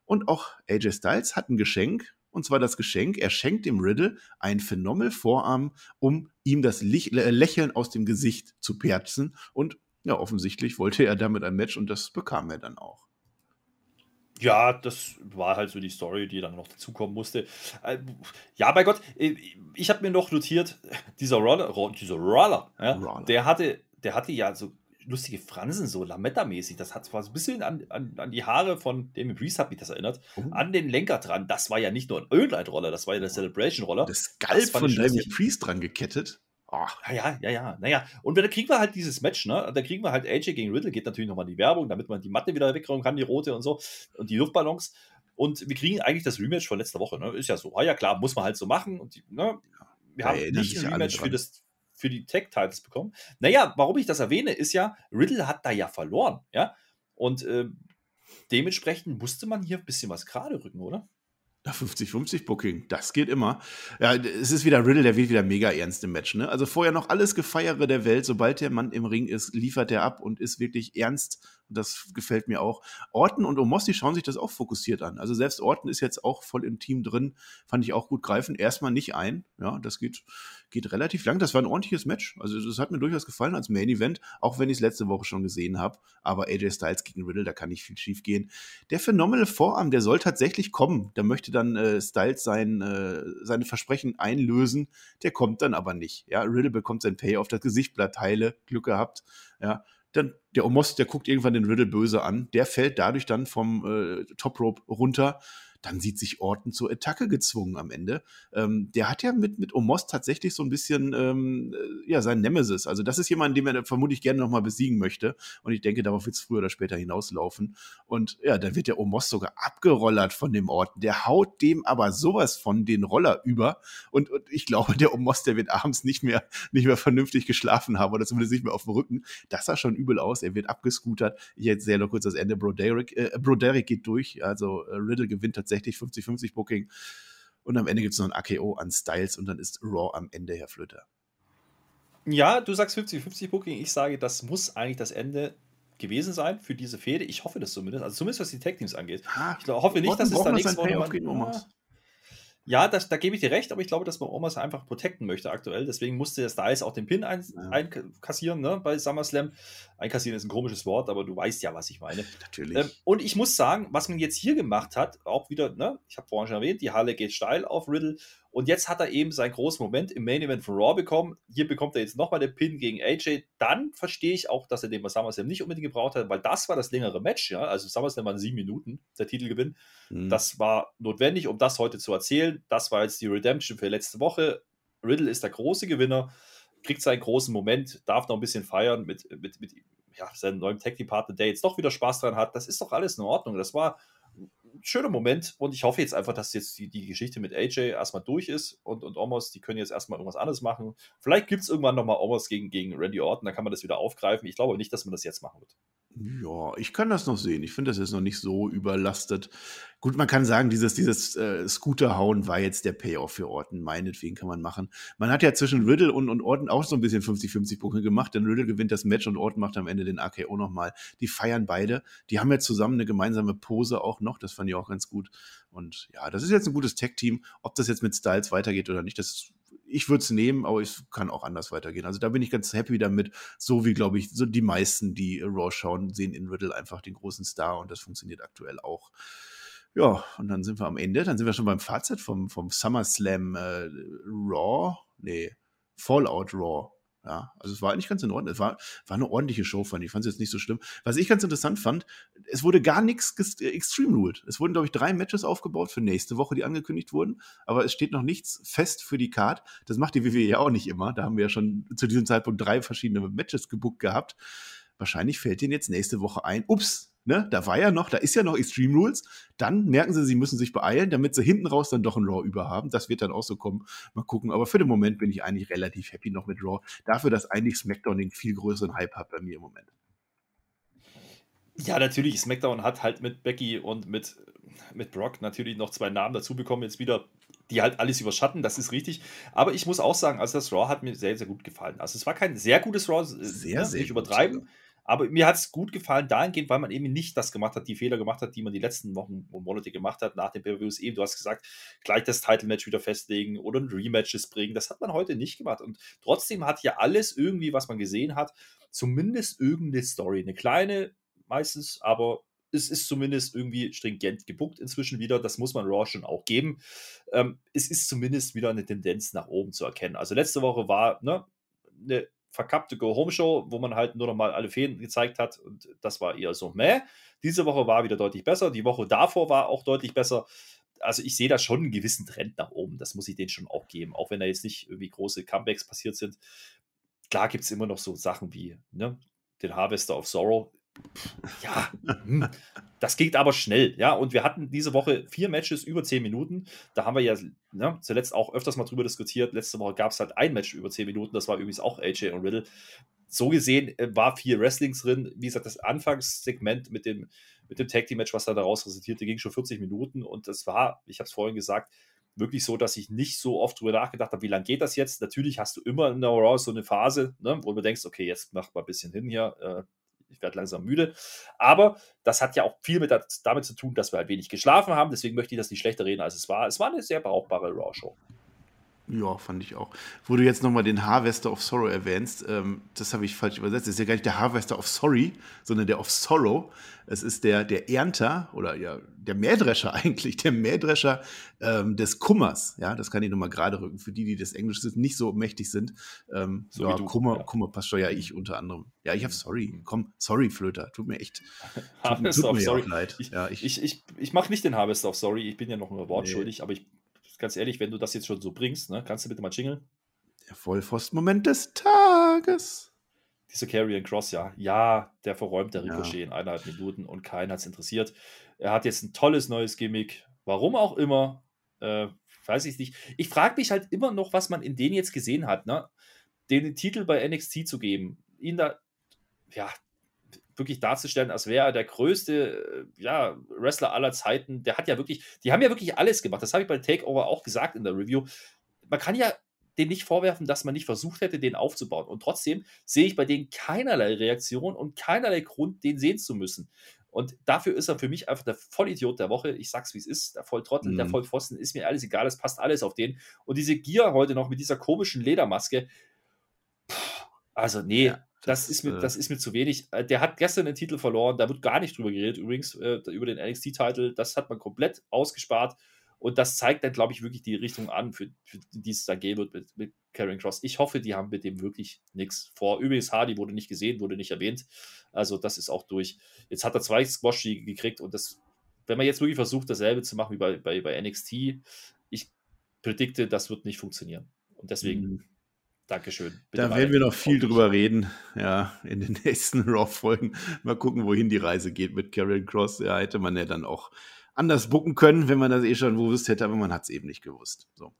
Und auch AJ Styles hat ein Geschenk und zwar das Geschenk. Er schenkt dem Riddle einen Phenomenal-Vorarm, um ihm das Lächeln aus dem Gesicht zu perzen. Und ja, offensichtlich wollte er damit ein Match und das bekam er dann auch. Ja, das war halt so die Story, die dann noch dazukommen musste. Äh, ja, bei Gott, äh, ich habe mir noch notiert, dieser Roller, dieser Roller, ja, Roller, der hatte, der hatte ja so lustige Fransen, so Lametta-mäßig. Das hat zwar so ein bisschen an, an, an die Haare von Damien Priest, hat mich das erinnert, oh. an den Lenker dran. Das war ja nicht nur ein Öllight-Roller, das war ja der Celebration-Roller. Das Skalp von Damien Priest dran gekettet. Oh. Ja, ja, ja, naja. Und dann kriegen wir halt dieses Match, ne? Da kriegen wir halt AJ gegen Riddle, geht natürlich nochmal die Werbung, damit man die Matte wieder wegräumen kann, die rote und so, und die Luftballons. Und wir kriegen eigentlich das Rematch von letzter Woche, ne? Ist ja so. Ah ja, klar, muss man halt so machen. Und die, ne? Wir haben nicht ein Rematch für das, für die Tech-Titles bekommen. Naja, warum ich das erwähne, ist ja, Riddle hat da ja verloren, ja. Und äh, dementsprechend musste man hier ein bisschen was gerade rücken, oder? 50-50 Booking, das geht immer. Ja, es ist wieder Riddle, der wird wieder mega ernst im Match. Ne? Also vorher noch alles Gefeiere der Welt. Sobald der Mann im Ring ist, liefert er ab und ist wirklich ernst Das gefällt mir auch. Orton und Omos, schauen sich das auch fokussiert an. Also selbst Orton ist jetzt auch voll im Team drin. Fand ich auch gut greifen. Erstmal nicht ein. Ja, das geht, geht relativ lang. Das war ein ordentliches Match. Also das hat mir durchaus gefallen als Main Event, auch wenn ich es letzte Woche schon gesehen habe. Aber AJ Styles gegen Riddle, da kann nicht viel schief gehen. Der Phenomenal Vorarm, der soll tatsächlich kommen. Da möchte dann äh, Styles sein, äh, seine Versprechen einlösen. Der kommt dann aber nicht. Ja, Riddle bekommt sein Payoff, das Gesicht bleibt heile, Glück gehabt. Ja, dann der Omos, der guckt irgendwann den Riddle böse an. Der fällt dadurch dann vom äh, Top Rope runter dann sieht sich Orton zur Attacke gezwungen am Ende. Ähm, der hat ja mit, mit Omos tatsächlich so ein bisschen ähm, äh, ja, sein Nemesis. Also das ist jemand, den er vermutlich gerne nochmal besiegen möchte. Und ich denke, darauf wird es früher oder später hinauslaufen. Und ja, dann wird der Omos sogar abgerollert von dem Orton. Der haut dem aber sowas von den Roller über. Und, und ich glaube, der Omos, der wird abends nicht mehr, nicht mehr vernünftig geschlafen haben oder zumindest nicht mehr auf dem Rücken. Das sah schon übel aus. Er wird abgescootert. Jetzt sehr kurz das Ende. Broderick, äh, Broderick geht durch. Also äh, Riddle gewinnt tatsächlich tatsächlich 50-50 Booking. Und am Ende gibt es noch ein AKO an Styles und dann ist Raw am Ende, Herr Flöter. Ja, du sagst 50-50 Booking. Ich sage, das muss eigentlich das Ende gewesen sein für diese Fehde. Ich hoffe das zumindest. Also zumindest was die Tag Teams angeht. Ah, ich hoffe nicht, dass es da nächste Woche. Ja, das, da gebe ich dir recht, aber ich glaube, dass man Omas einfach protecten möchte aktuell. Deswegen musste der Styles auch den Pin ein, ja. einkassieren ne, bei SummerSlam. Einkassieren ist ein komisches Wort, aber du weißt ja, was ich meine. Natürlich. Ähm, und ich muss sagen, was man jetzt hier gemacht hat, auch wieder, ne, ich habe vorhin schon erwähnt, die Halle geht steil auf Riddle und jetzt hat er eben seinen großen Moment im Main Event von Raw bekommen. Hier bekommt er jetzt nochmal den Pin gegen AJ. Dann verstehe ich auch, dass er den bei SummerSlam nicht unbedingt gebraucht hat, weil das war das längere Match. Ja? Also SummerSlam waren sieben Minuten, der Titelgewinn. Mhm. Das war notwendig, um das heute zu erzählen. Das war jetzt die Redemption für letzte Woche. Riddle ist der große Gewinner, kriegt seinen großen Moment, darf noch ein bisschen feiern mit, mit, mit ja, seinem neuen Tag Team Partner, der jetzt doch wieder Spaß dran hat. Das ist doch alles in Ordnung. Das war schöner Moment und ich hoffe jetzt einfach, dass jetzt die, die Geschichte mit AJ erstmal durch ist und, und Omos, die können jetzt erstmal irgendwas anderes machen. Vielleicht gibt es irgendwann nochmal Omos gegen, gegen Randy Orton, dann kann man das wieder aufgreifen. Ich glaube nicht, dass man das jetzt machen wird. Ja, ich kann das noch sehen. Ich finde, das ist noch nicht so überlastet. Gut, man kann sagen, dieses, dieses äh, Scooter-Hauen war jetzt der Payoff für Orton. Meinetwegen kann man machen. Man hat ja zwischen Riddle und, und Orton auch so ein bisschen 50-50 Punkte gemacht, denn Riddle gewinnt das Match und Orton macht am Ende den AKO nochmal. Die feiern beide. Die haben ja zusammen eine gemeinsame Pose auch noch. Das fand ich auch ganz gut. Und ja, das ist jetzt ein gutes Tech-Team. Ob das jetzt mit Styles weitergeht oder nicht, das ich würde es nehmen, aber es kann auch anders weitergehen. Also da bin ich ganz happy damit. So wie, glaube ich, so die meisten, die Raw schauen, sehen in Riddle einfach den großen Star und das funktioniert aktuell auch. Ja, und dann sind wir am Ende. Dann sind wir schon beim Fazit vom, vom SummerSlam äh, Raw. Nee, Fallout Raw. Ja, also es war eigentlich ganz in Ordnung. Es war, war eine ordentliche Show, fand ich. Ich fand es jetzt nicht so schlimm. Was ich ganz interessant fand, es wurde gar nichts extreme ruled. Es wurden, glaube ich, drei Matches aufgebaut für nächste Woche, die angekündigt wurden. Aber es steht noch nichts fest für die Card. Das macht die WWE ja auch nicht immer. Da haben wir ja schon zu diesem Zeitpunkt drei verschiedene Matches gebuckt gehabt. Wahrscheinlich fällt denen jetzt nächste Woche ein, ups, ne, da war ja noch, da ist ja noch Extreme Rules, dann merken sie, sie müssen sich beeilen, damit sie hinten raus dann doch ein Raw überhaben. Das wird dann auch so kommen. Mal gucken. Aber für den Moment bin ich eigentlich relativ happy noch mit Raw. Dafür, dass eigentlich SmackDown den viel größeren Hype hat bei mir im Moment. Ja, natürlich, SmackDown hat halt mit Becky und mit, mit Brock natürlich noch zwei Namen dazu bekommen, jetzt wieder, die halt alles überschatten, das ist richtig. Aber ich muss auch sagen, also das Raw hat mir sehr, sehr gut gefallen. Also es war kein sehr gutes Raw, sehr, ne, sehr nicht übertreiben. Gut. Aber mir hat es gut gefallen dahingehend, weil man eben nicht das gemacht hat, die Fehler gemacht hat, die man die letzten Wochen und Monate gemacht hat nach den Pay-Per-Views. Eben, du hast gesagt, gleich das Title-Match wieder festlegen oder ein Rematches bringen. Das hat man heute nicht gemacht. Und trotzdem hat ja alles irgendwie, was man gesehen hat, zumindest irgendeine Story. Eine kleine meistens, aber es ist zumindest irgendwie stringent gebuckt inzwischen wieder. Das muss man Raw schon auch geben. Ähm, es ist zumindest wieder eine Tendenz nach oben zu erkennen. Also letzte Woche war ne, eine verkappte Go-Home-Show, wo man halt nur noch mal alle Fäden gezeigt hat und das war eher so meh. Diese Woche war wieder deutlich besser, die Woche davor war auch deutlich besser. Also ich sehe da schon einen gewissen Trend nach oben, das muss ich denen schon auch geben, auch wenn da jetzt nicht irgendwie große Comebacks passiert sind. Klar gibt es immer noch so Sachen wie ne, den Harvester of Sorrow, ja, hm, das geht aber schnell, ja. Und wir hatten diese Woche vier Matches über zehn Minuten. Da haben wir ja ne, zuletzt auch öfters mal drüber diskutiert. Letzte Woche gab es halt ein Match über zehn Minuten. Das war übrigens auch AJ und Riddle. So gesehen äh, war viel Wrestlings drin. Wie gesagt, das Anfangssegment mit dem, mit dem Tag Team Match, was da daraus resultierte, ging schon 40 Minuten. Und das war, ich habe es vorhin gesagt, wirklich so, dass ich nicht so oft drüber nachgedacht habe, wie lange geht das jetzt. Natürlich hast du immer in der Raw so eine Phase, ne, wo du denkst, okay, jetzt mach mal ein bisschen hin hier. Äh, ich werde langsam müde. Aber das hat ja auch viel mit, damit zu tun, dass wir halt wenig geschlafen haben. Deswegen möchte ich das nicht schlechter reden, als es war. Es war eine sehr brauchbare Raw-Show. Ja, fand ich auch. Wo du jetzt nochmal den Harvester of Sorrow erwähnst, ähm, das habe ich falsch übersetzt. Das ist ja gar nicht der Harvester of Sorry, sondern der of Sorrow. Es ist der, der Ernter oder ja, der Mähdrescher eigentlich, der Mähdrescher ähm, des Kummers. Ja, das kann ich nochmal gerade rücken. Für die, die des Englisches nicht so mächtig sind. Ähm, so ja, Kummer, ja. Kummer passt schon, ja, ich unter anderem. Ja, ich habe Sorry. Komm, sorry, Flöter. Tut mir echt. Tut, tut mir sorry. leid. Ich, ja, ich, ich, ich, ich mache nicht den Harvester of Sorry. Ich bin ja noch ein Wort nee. aber ich ganz ehrlich, wenn du das jetzt schon so bringst, ne, kannst du bitte mal jingeln? Der Vollpfosten-Moment des Tages. Diese Carrion Cross, ja. Ja, der verräumt der Ricochet ja. in eineinhalb Minuten und keiner hat es interessiert. Er hat jetzt ein tolles neues Gimmick. Warum auch immer, äh, weiß ich nicht. Ich frage mich halt immer noch, was man in denen jetzt gesehen hat, ne? Den Titel bei NXT zu geben, ihn da, ja, wirklich darzustellen, als wäre er der größte äh, ja, Wrestler aller Zeiten. Der hat ja wirklich, die haben ja wirklich alles gemacht. Das habe ich bei Takeover auch gesagt in der Review. Man kann ja den nicht vorwerfen, dass man nicht versucht hätte, den aufzubauen. Und trotzdem sehe ich bei denen keinerlei Reaktion und keinerlei Grund, den sehen zu müssen. Und dafür ist er für mich einfach der Vollidiot der Woche. Ich sag's, wie es ist. Der Volltrottel, mhm. der Vollpfosten, ist mir alles egal. Es passt alles auf den. Und diese Gier heute noch mit dieser komischen Ledermaske. also, nee, ja. Das, ist mir, äh, das ist mir zu wenig. Äh, der hat gestern den Titel verloren, da wird gar nicht drüber geredet, übrigens, äh, über den NXT-Titel. Das hat man komplett ausgespart. Und das zeigt dann, glaube ich, wirklich die Richtung an, für, für die es da gehen wird mit, mit Karen Cross. Ich hoffe, die haben mit dem wirklich nichts vor. Übrigens, Hardy wurde nicht gesehen, wurde nicht erwähnt. Also, das ist auch durch. Jetzt hat er zwei squash gekriegt und das, wenn man jetzt wirklich versucht, dasselbe zu machen wie bei, bei, bei NXT, ich predikte, das wird nicht funktionieren. Und deswegen. Mhm Dankeschön. Bitte da werden wir noch viel drüber reden, ja, in den nächsten Raw-Folgen. Mal gucken, wohin die Reise geht mit Karrion Cross. Ja, hätte man ja dann auch anders bucken können, wenn man das eh schon gewusst hätte, aber man hat es eben nicht gewusst. So.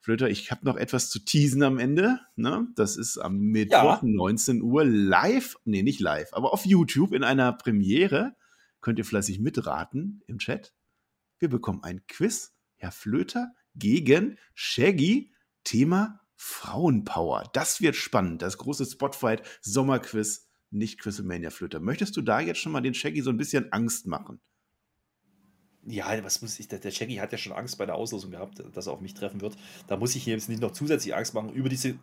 Flöter, ich habe noch etwas zu teasen am Ende. Ne? Das ist am Mittwoch, ja. 19 Uhr, live, nee, nicht live, aber auf YouTube in einer Premiere. Könnt ihr fleißig mitraten im Chat. Wir bekommen ein Quiz. Herr Flöter gegen Shaggy. Thema Frauenpower. Das wird spannend. Das große Spotfight Sommerquiz, nicht Quizlemania Flöter. Möchtest du da jetzt schon mal den Shaggy so ein bisschen Angst machen? Ja, was muss ich, der, Shaggy hat ja schon Angst bei der Auslosung gehabt, dass er auf mich treffen wird. Da muss ich jetzt nicht noch zusätzlich Angst machen. Über diese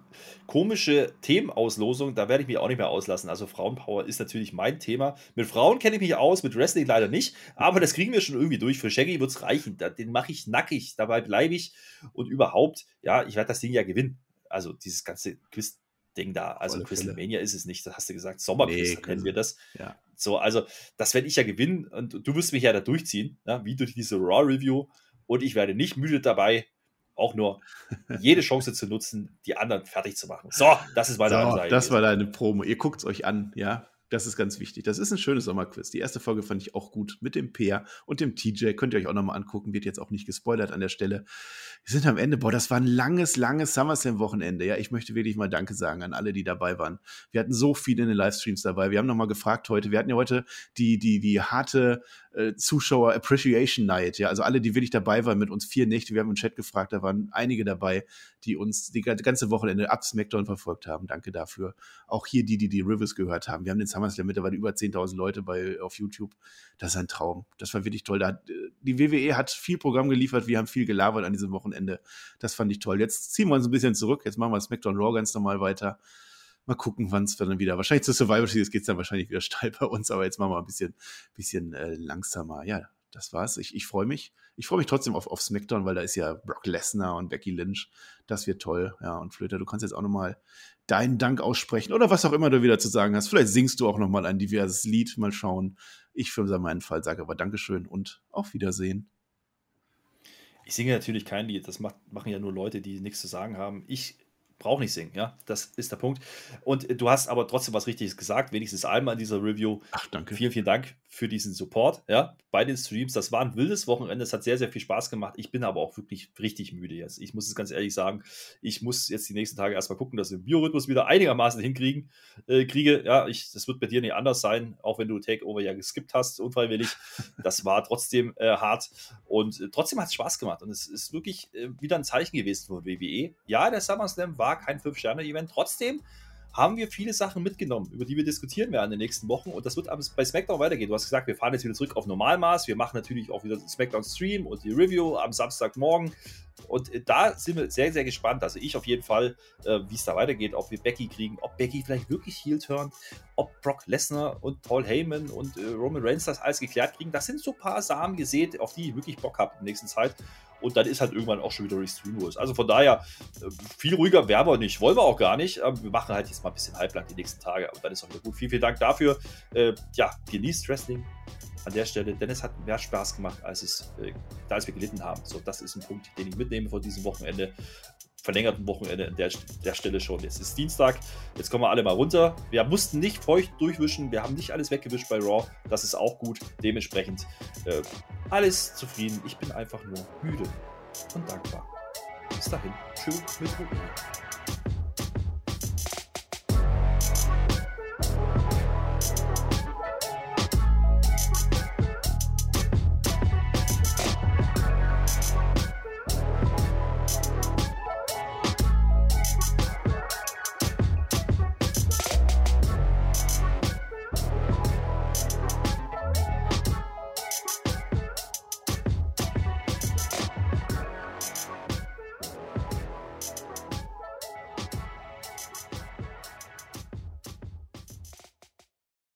komische Themenauslosung, da werde ich mich auch nicht mehr auslassen. Also Frauenpower ist natürlich mein Thema. Mit Frauen kenne ich mich aus, mit Wrestling leider nicht, aber das kriegen wir schon irgendwie durch. Für Shaggy wird es reichen. Den mache ich nackig, dabei bleibe ich. Und überhaupt, ja, ich werde das Ding ja gewinnen also dieses ganze Quiz-Ding da, also Quizlemania ist es nicht, das hast du gesagt, Sommerquiz nee, nennen wir das. Ja. So, also das werde ich ja gewinnen und du wirst mich ja da durchziehen, ja, wie durch diese Raw-Review und ich werde nicht müde dabei, auch nur jede Chance zu nutzen, die anderen fertig zu machen. So, das ist meine so, Ansage. Das war deine Promo. Ihr guckt es euch an, ja. Das ist ganz wichtig. Das ist ein schönes Sommerquiz. Die erste Folge fand ich auch gut mit dem Peer und dem TJ. Könnt ihr euch auch nochmal angucken. Wird jetzt auch nicht gespoilert an der Stelle. Wir sind am Ende. Boah, das war ein langes, langes SummerSlam-Wochenende. Ja, ich möchte wirklich mal Danke sagen an alle, die dabei waren. Wir hatten so viele in den Livestreams dabei. Wir haben nochmal gefragt heute. Wir hatten ja heute die, die, die harte äh, Zuschauer Appreciation Night. Ja, also alle, die wirklich dabei waren mit uns vier Nächte. Wir haben im Chat gefragt. Da waren einige dabei, die uns die ganze Wochenende ab SmackDown verfolgt haben. Danke dafür. Auch hier die, die die Rivers gehört haben. Wir haben den SummerSlam mittlerweile über 10.000 Leute bei, auf YouTube. Das ist ein Traum. Das war wirklich toll. Hat, die WWE hat viel Programm geliefert. Wir haben viel gelabert an diesem Wochenende. Das fand ich toll. Jetzt ziehen wir uns ein bisschen zurück. Jetzt machen wir SmackDown Raw ganz normal weiter. Mal gucken, wann es dann wieder. Wahrscheinlich zur Survivor Series geht es dann wahrscheinlich wieder steil bei uns, aber jetzt machen wir ein bisschen, bisschen äh, langsamer. Ja, das war's. Ich, ich freue mich. Ich freue mich trotzdem auf, auf SmackDown, weil da ist ja Brock Lesnar und Becky Lynch. Das wird toll. Ja, und Flöter, du kannst jetzt auch nochmal deinen Dank aussprechen oder was auch immer du wieder zu sagen hast. Vielleicht singst du auch nochmal ein diverses Lied. Mal schauen. Ich für meinen Fall sage aber Dankeschön und auf Wiedersehen. Ich singe natürlich kein Lied. Das macht, machen ja nur Leute, die nichts zu sagen haben. Ich brauche nicht singen, ja. Das ist der Punkt. Und du hast aber trotzdem was Richtiges gesagt, wenigstens einmal in dieser Review. Ach, danke. Vielen, vielen Dank für diesen Support, ja, bei den Streams. Das war ein wildes Wochenende, es hat sehr, sehr viel Spaß gemacht. Ich bin aber auch wirklich richtig müde jetzt. Ich muss es ganz ehrlich sagen, ich muss jetzt die nächsten Tage erstmal gucken, dass wir den Biorhythmus wieder einigermaßen hinkriegen, äh, kriege. Ja, ich, das wird bei dir nicht anders sein, auch wenn du Takeover ja geskippt hast, unfreiwillig. Das war trotzdem äh, hart und äh, trotzdem hat es Spaß gemacht und es ist wirklich äh, wieder ein Zeichen gewesen von WWE. Ja, der SummerSlam war kein Fünf-Sterne-Event, trotzdem haben wir viele Sachen mitgenommen, über die wir diskutieren werden in den nächsten Wochen. Und das wird bei SmackDown weitergehen. Du hast gesagt, wir fahren jetzt wieder zurück auf Normalmaß. Wir machen natürlich auch wieder SmackDown Stream und die Review am Samstagmorgen. Und äh, da sind wir sehr, sehr gespannt. Also ich auf jeden Fall, äh, wie es da weitergeht, ob wir Becky kriegen, ob Becky vielleicht wirklich Heel turnt, ob Brock Lesnar und Paul Heyman und äh, Roman Reigns das alles geklärt kriegen. Das sind so ein paar Samen gesät, auf die ich wirklich Bock habe in der nächsten Zeit. Und dann ist halt irgendwann auch schon wieder Restream los. Also von daher, äh, viel ruhiger werden wir nicht. Wollen wir auch gar nicht. wir machen halt jetzt mal ein bisschen halblang die nächsten Tage. Und dann ist auch wieder gut. Vielen, vielen Dank dafür. Äh, ja, genießt Wrestling an der Stelle, denn es hat mehr Spaß gemacht, als, es, äh, als wir gelitten haben. So, das ist ein Punkt, den ich mitnehme von diesem Wochenende. Verlängerten Wochenende an der, der Stelle schon. Jetzt ist Dienstag, jetzt kommen wir alle mal runter. Wir mussten nicht feucht durchwischen, wir haben nicht alles weggewischt bei Raw. Das ist auch gut. Dementsprechend äh, alles zufrieden. Ich bin einfach nur müde und dankbar. Bis dahin, tschüss mit Ruhe.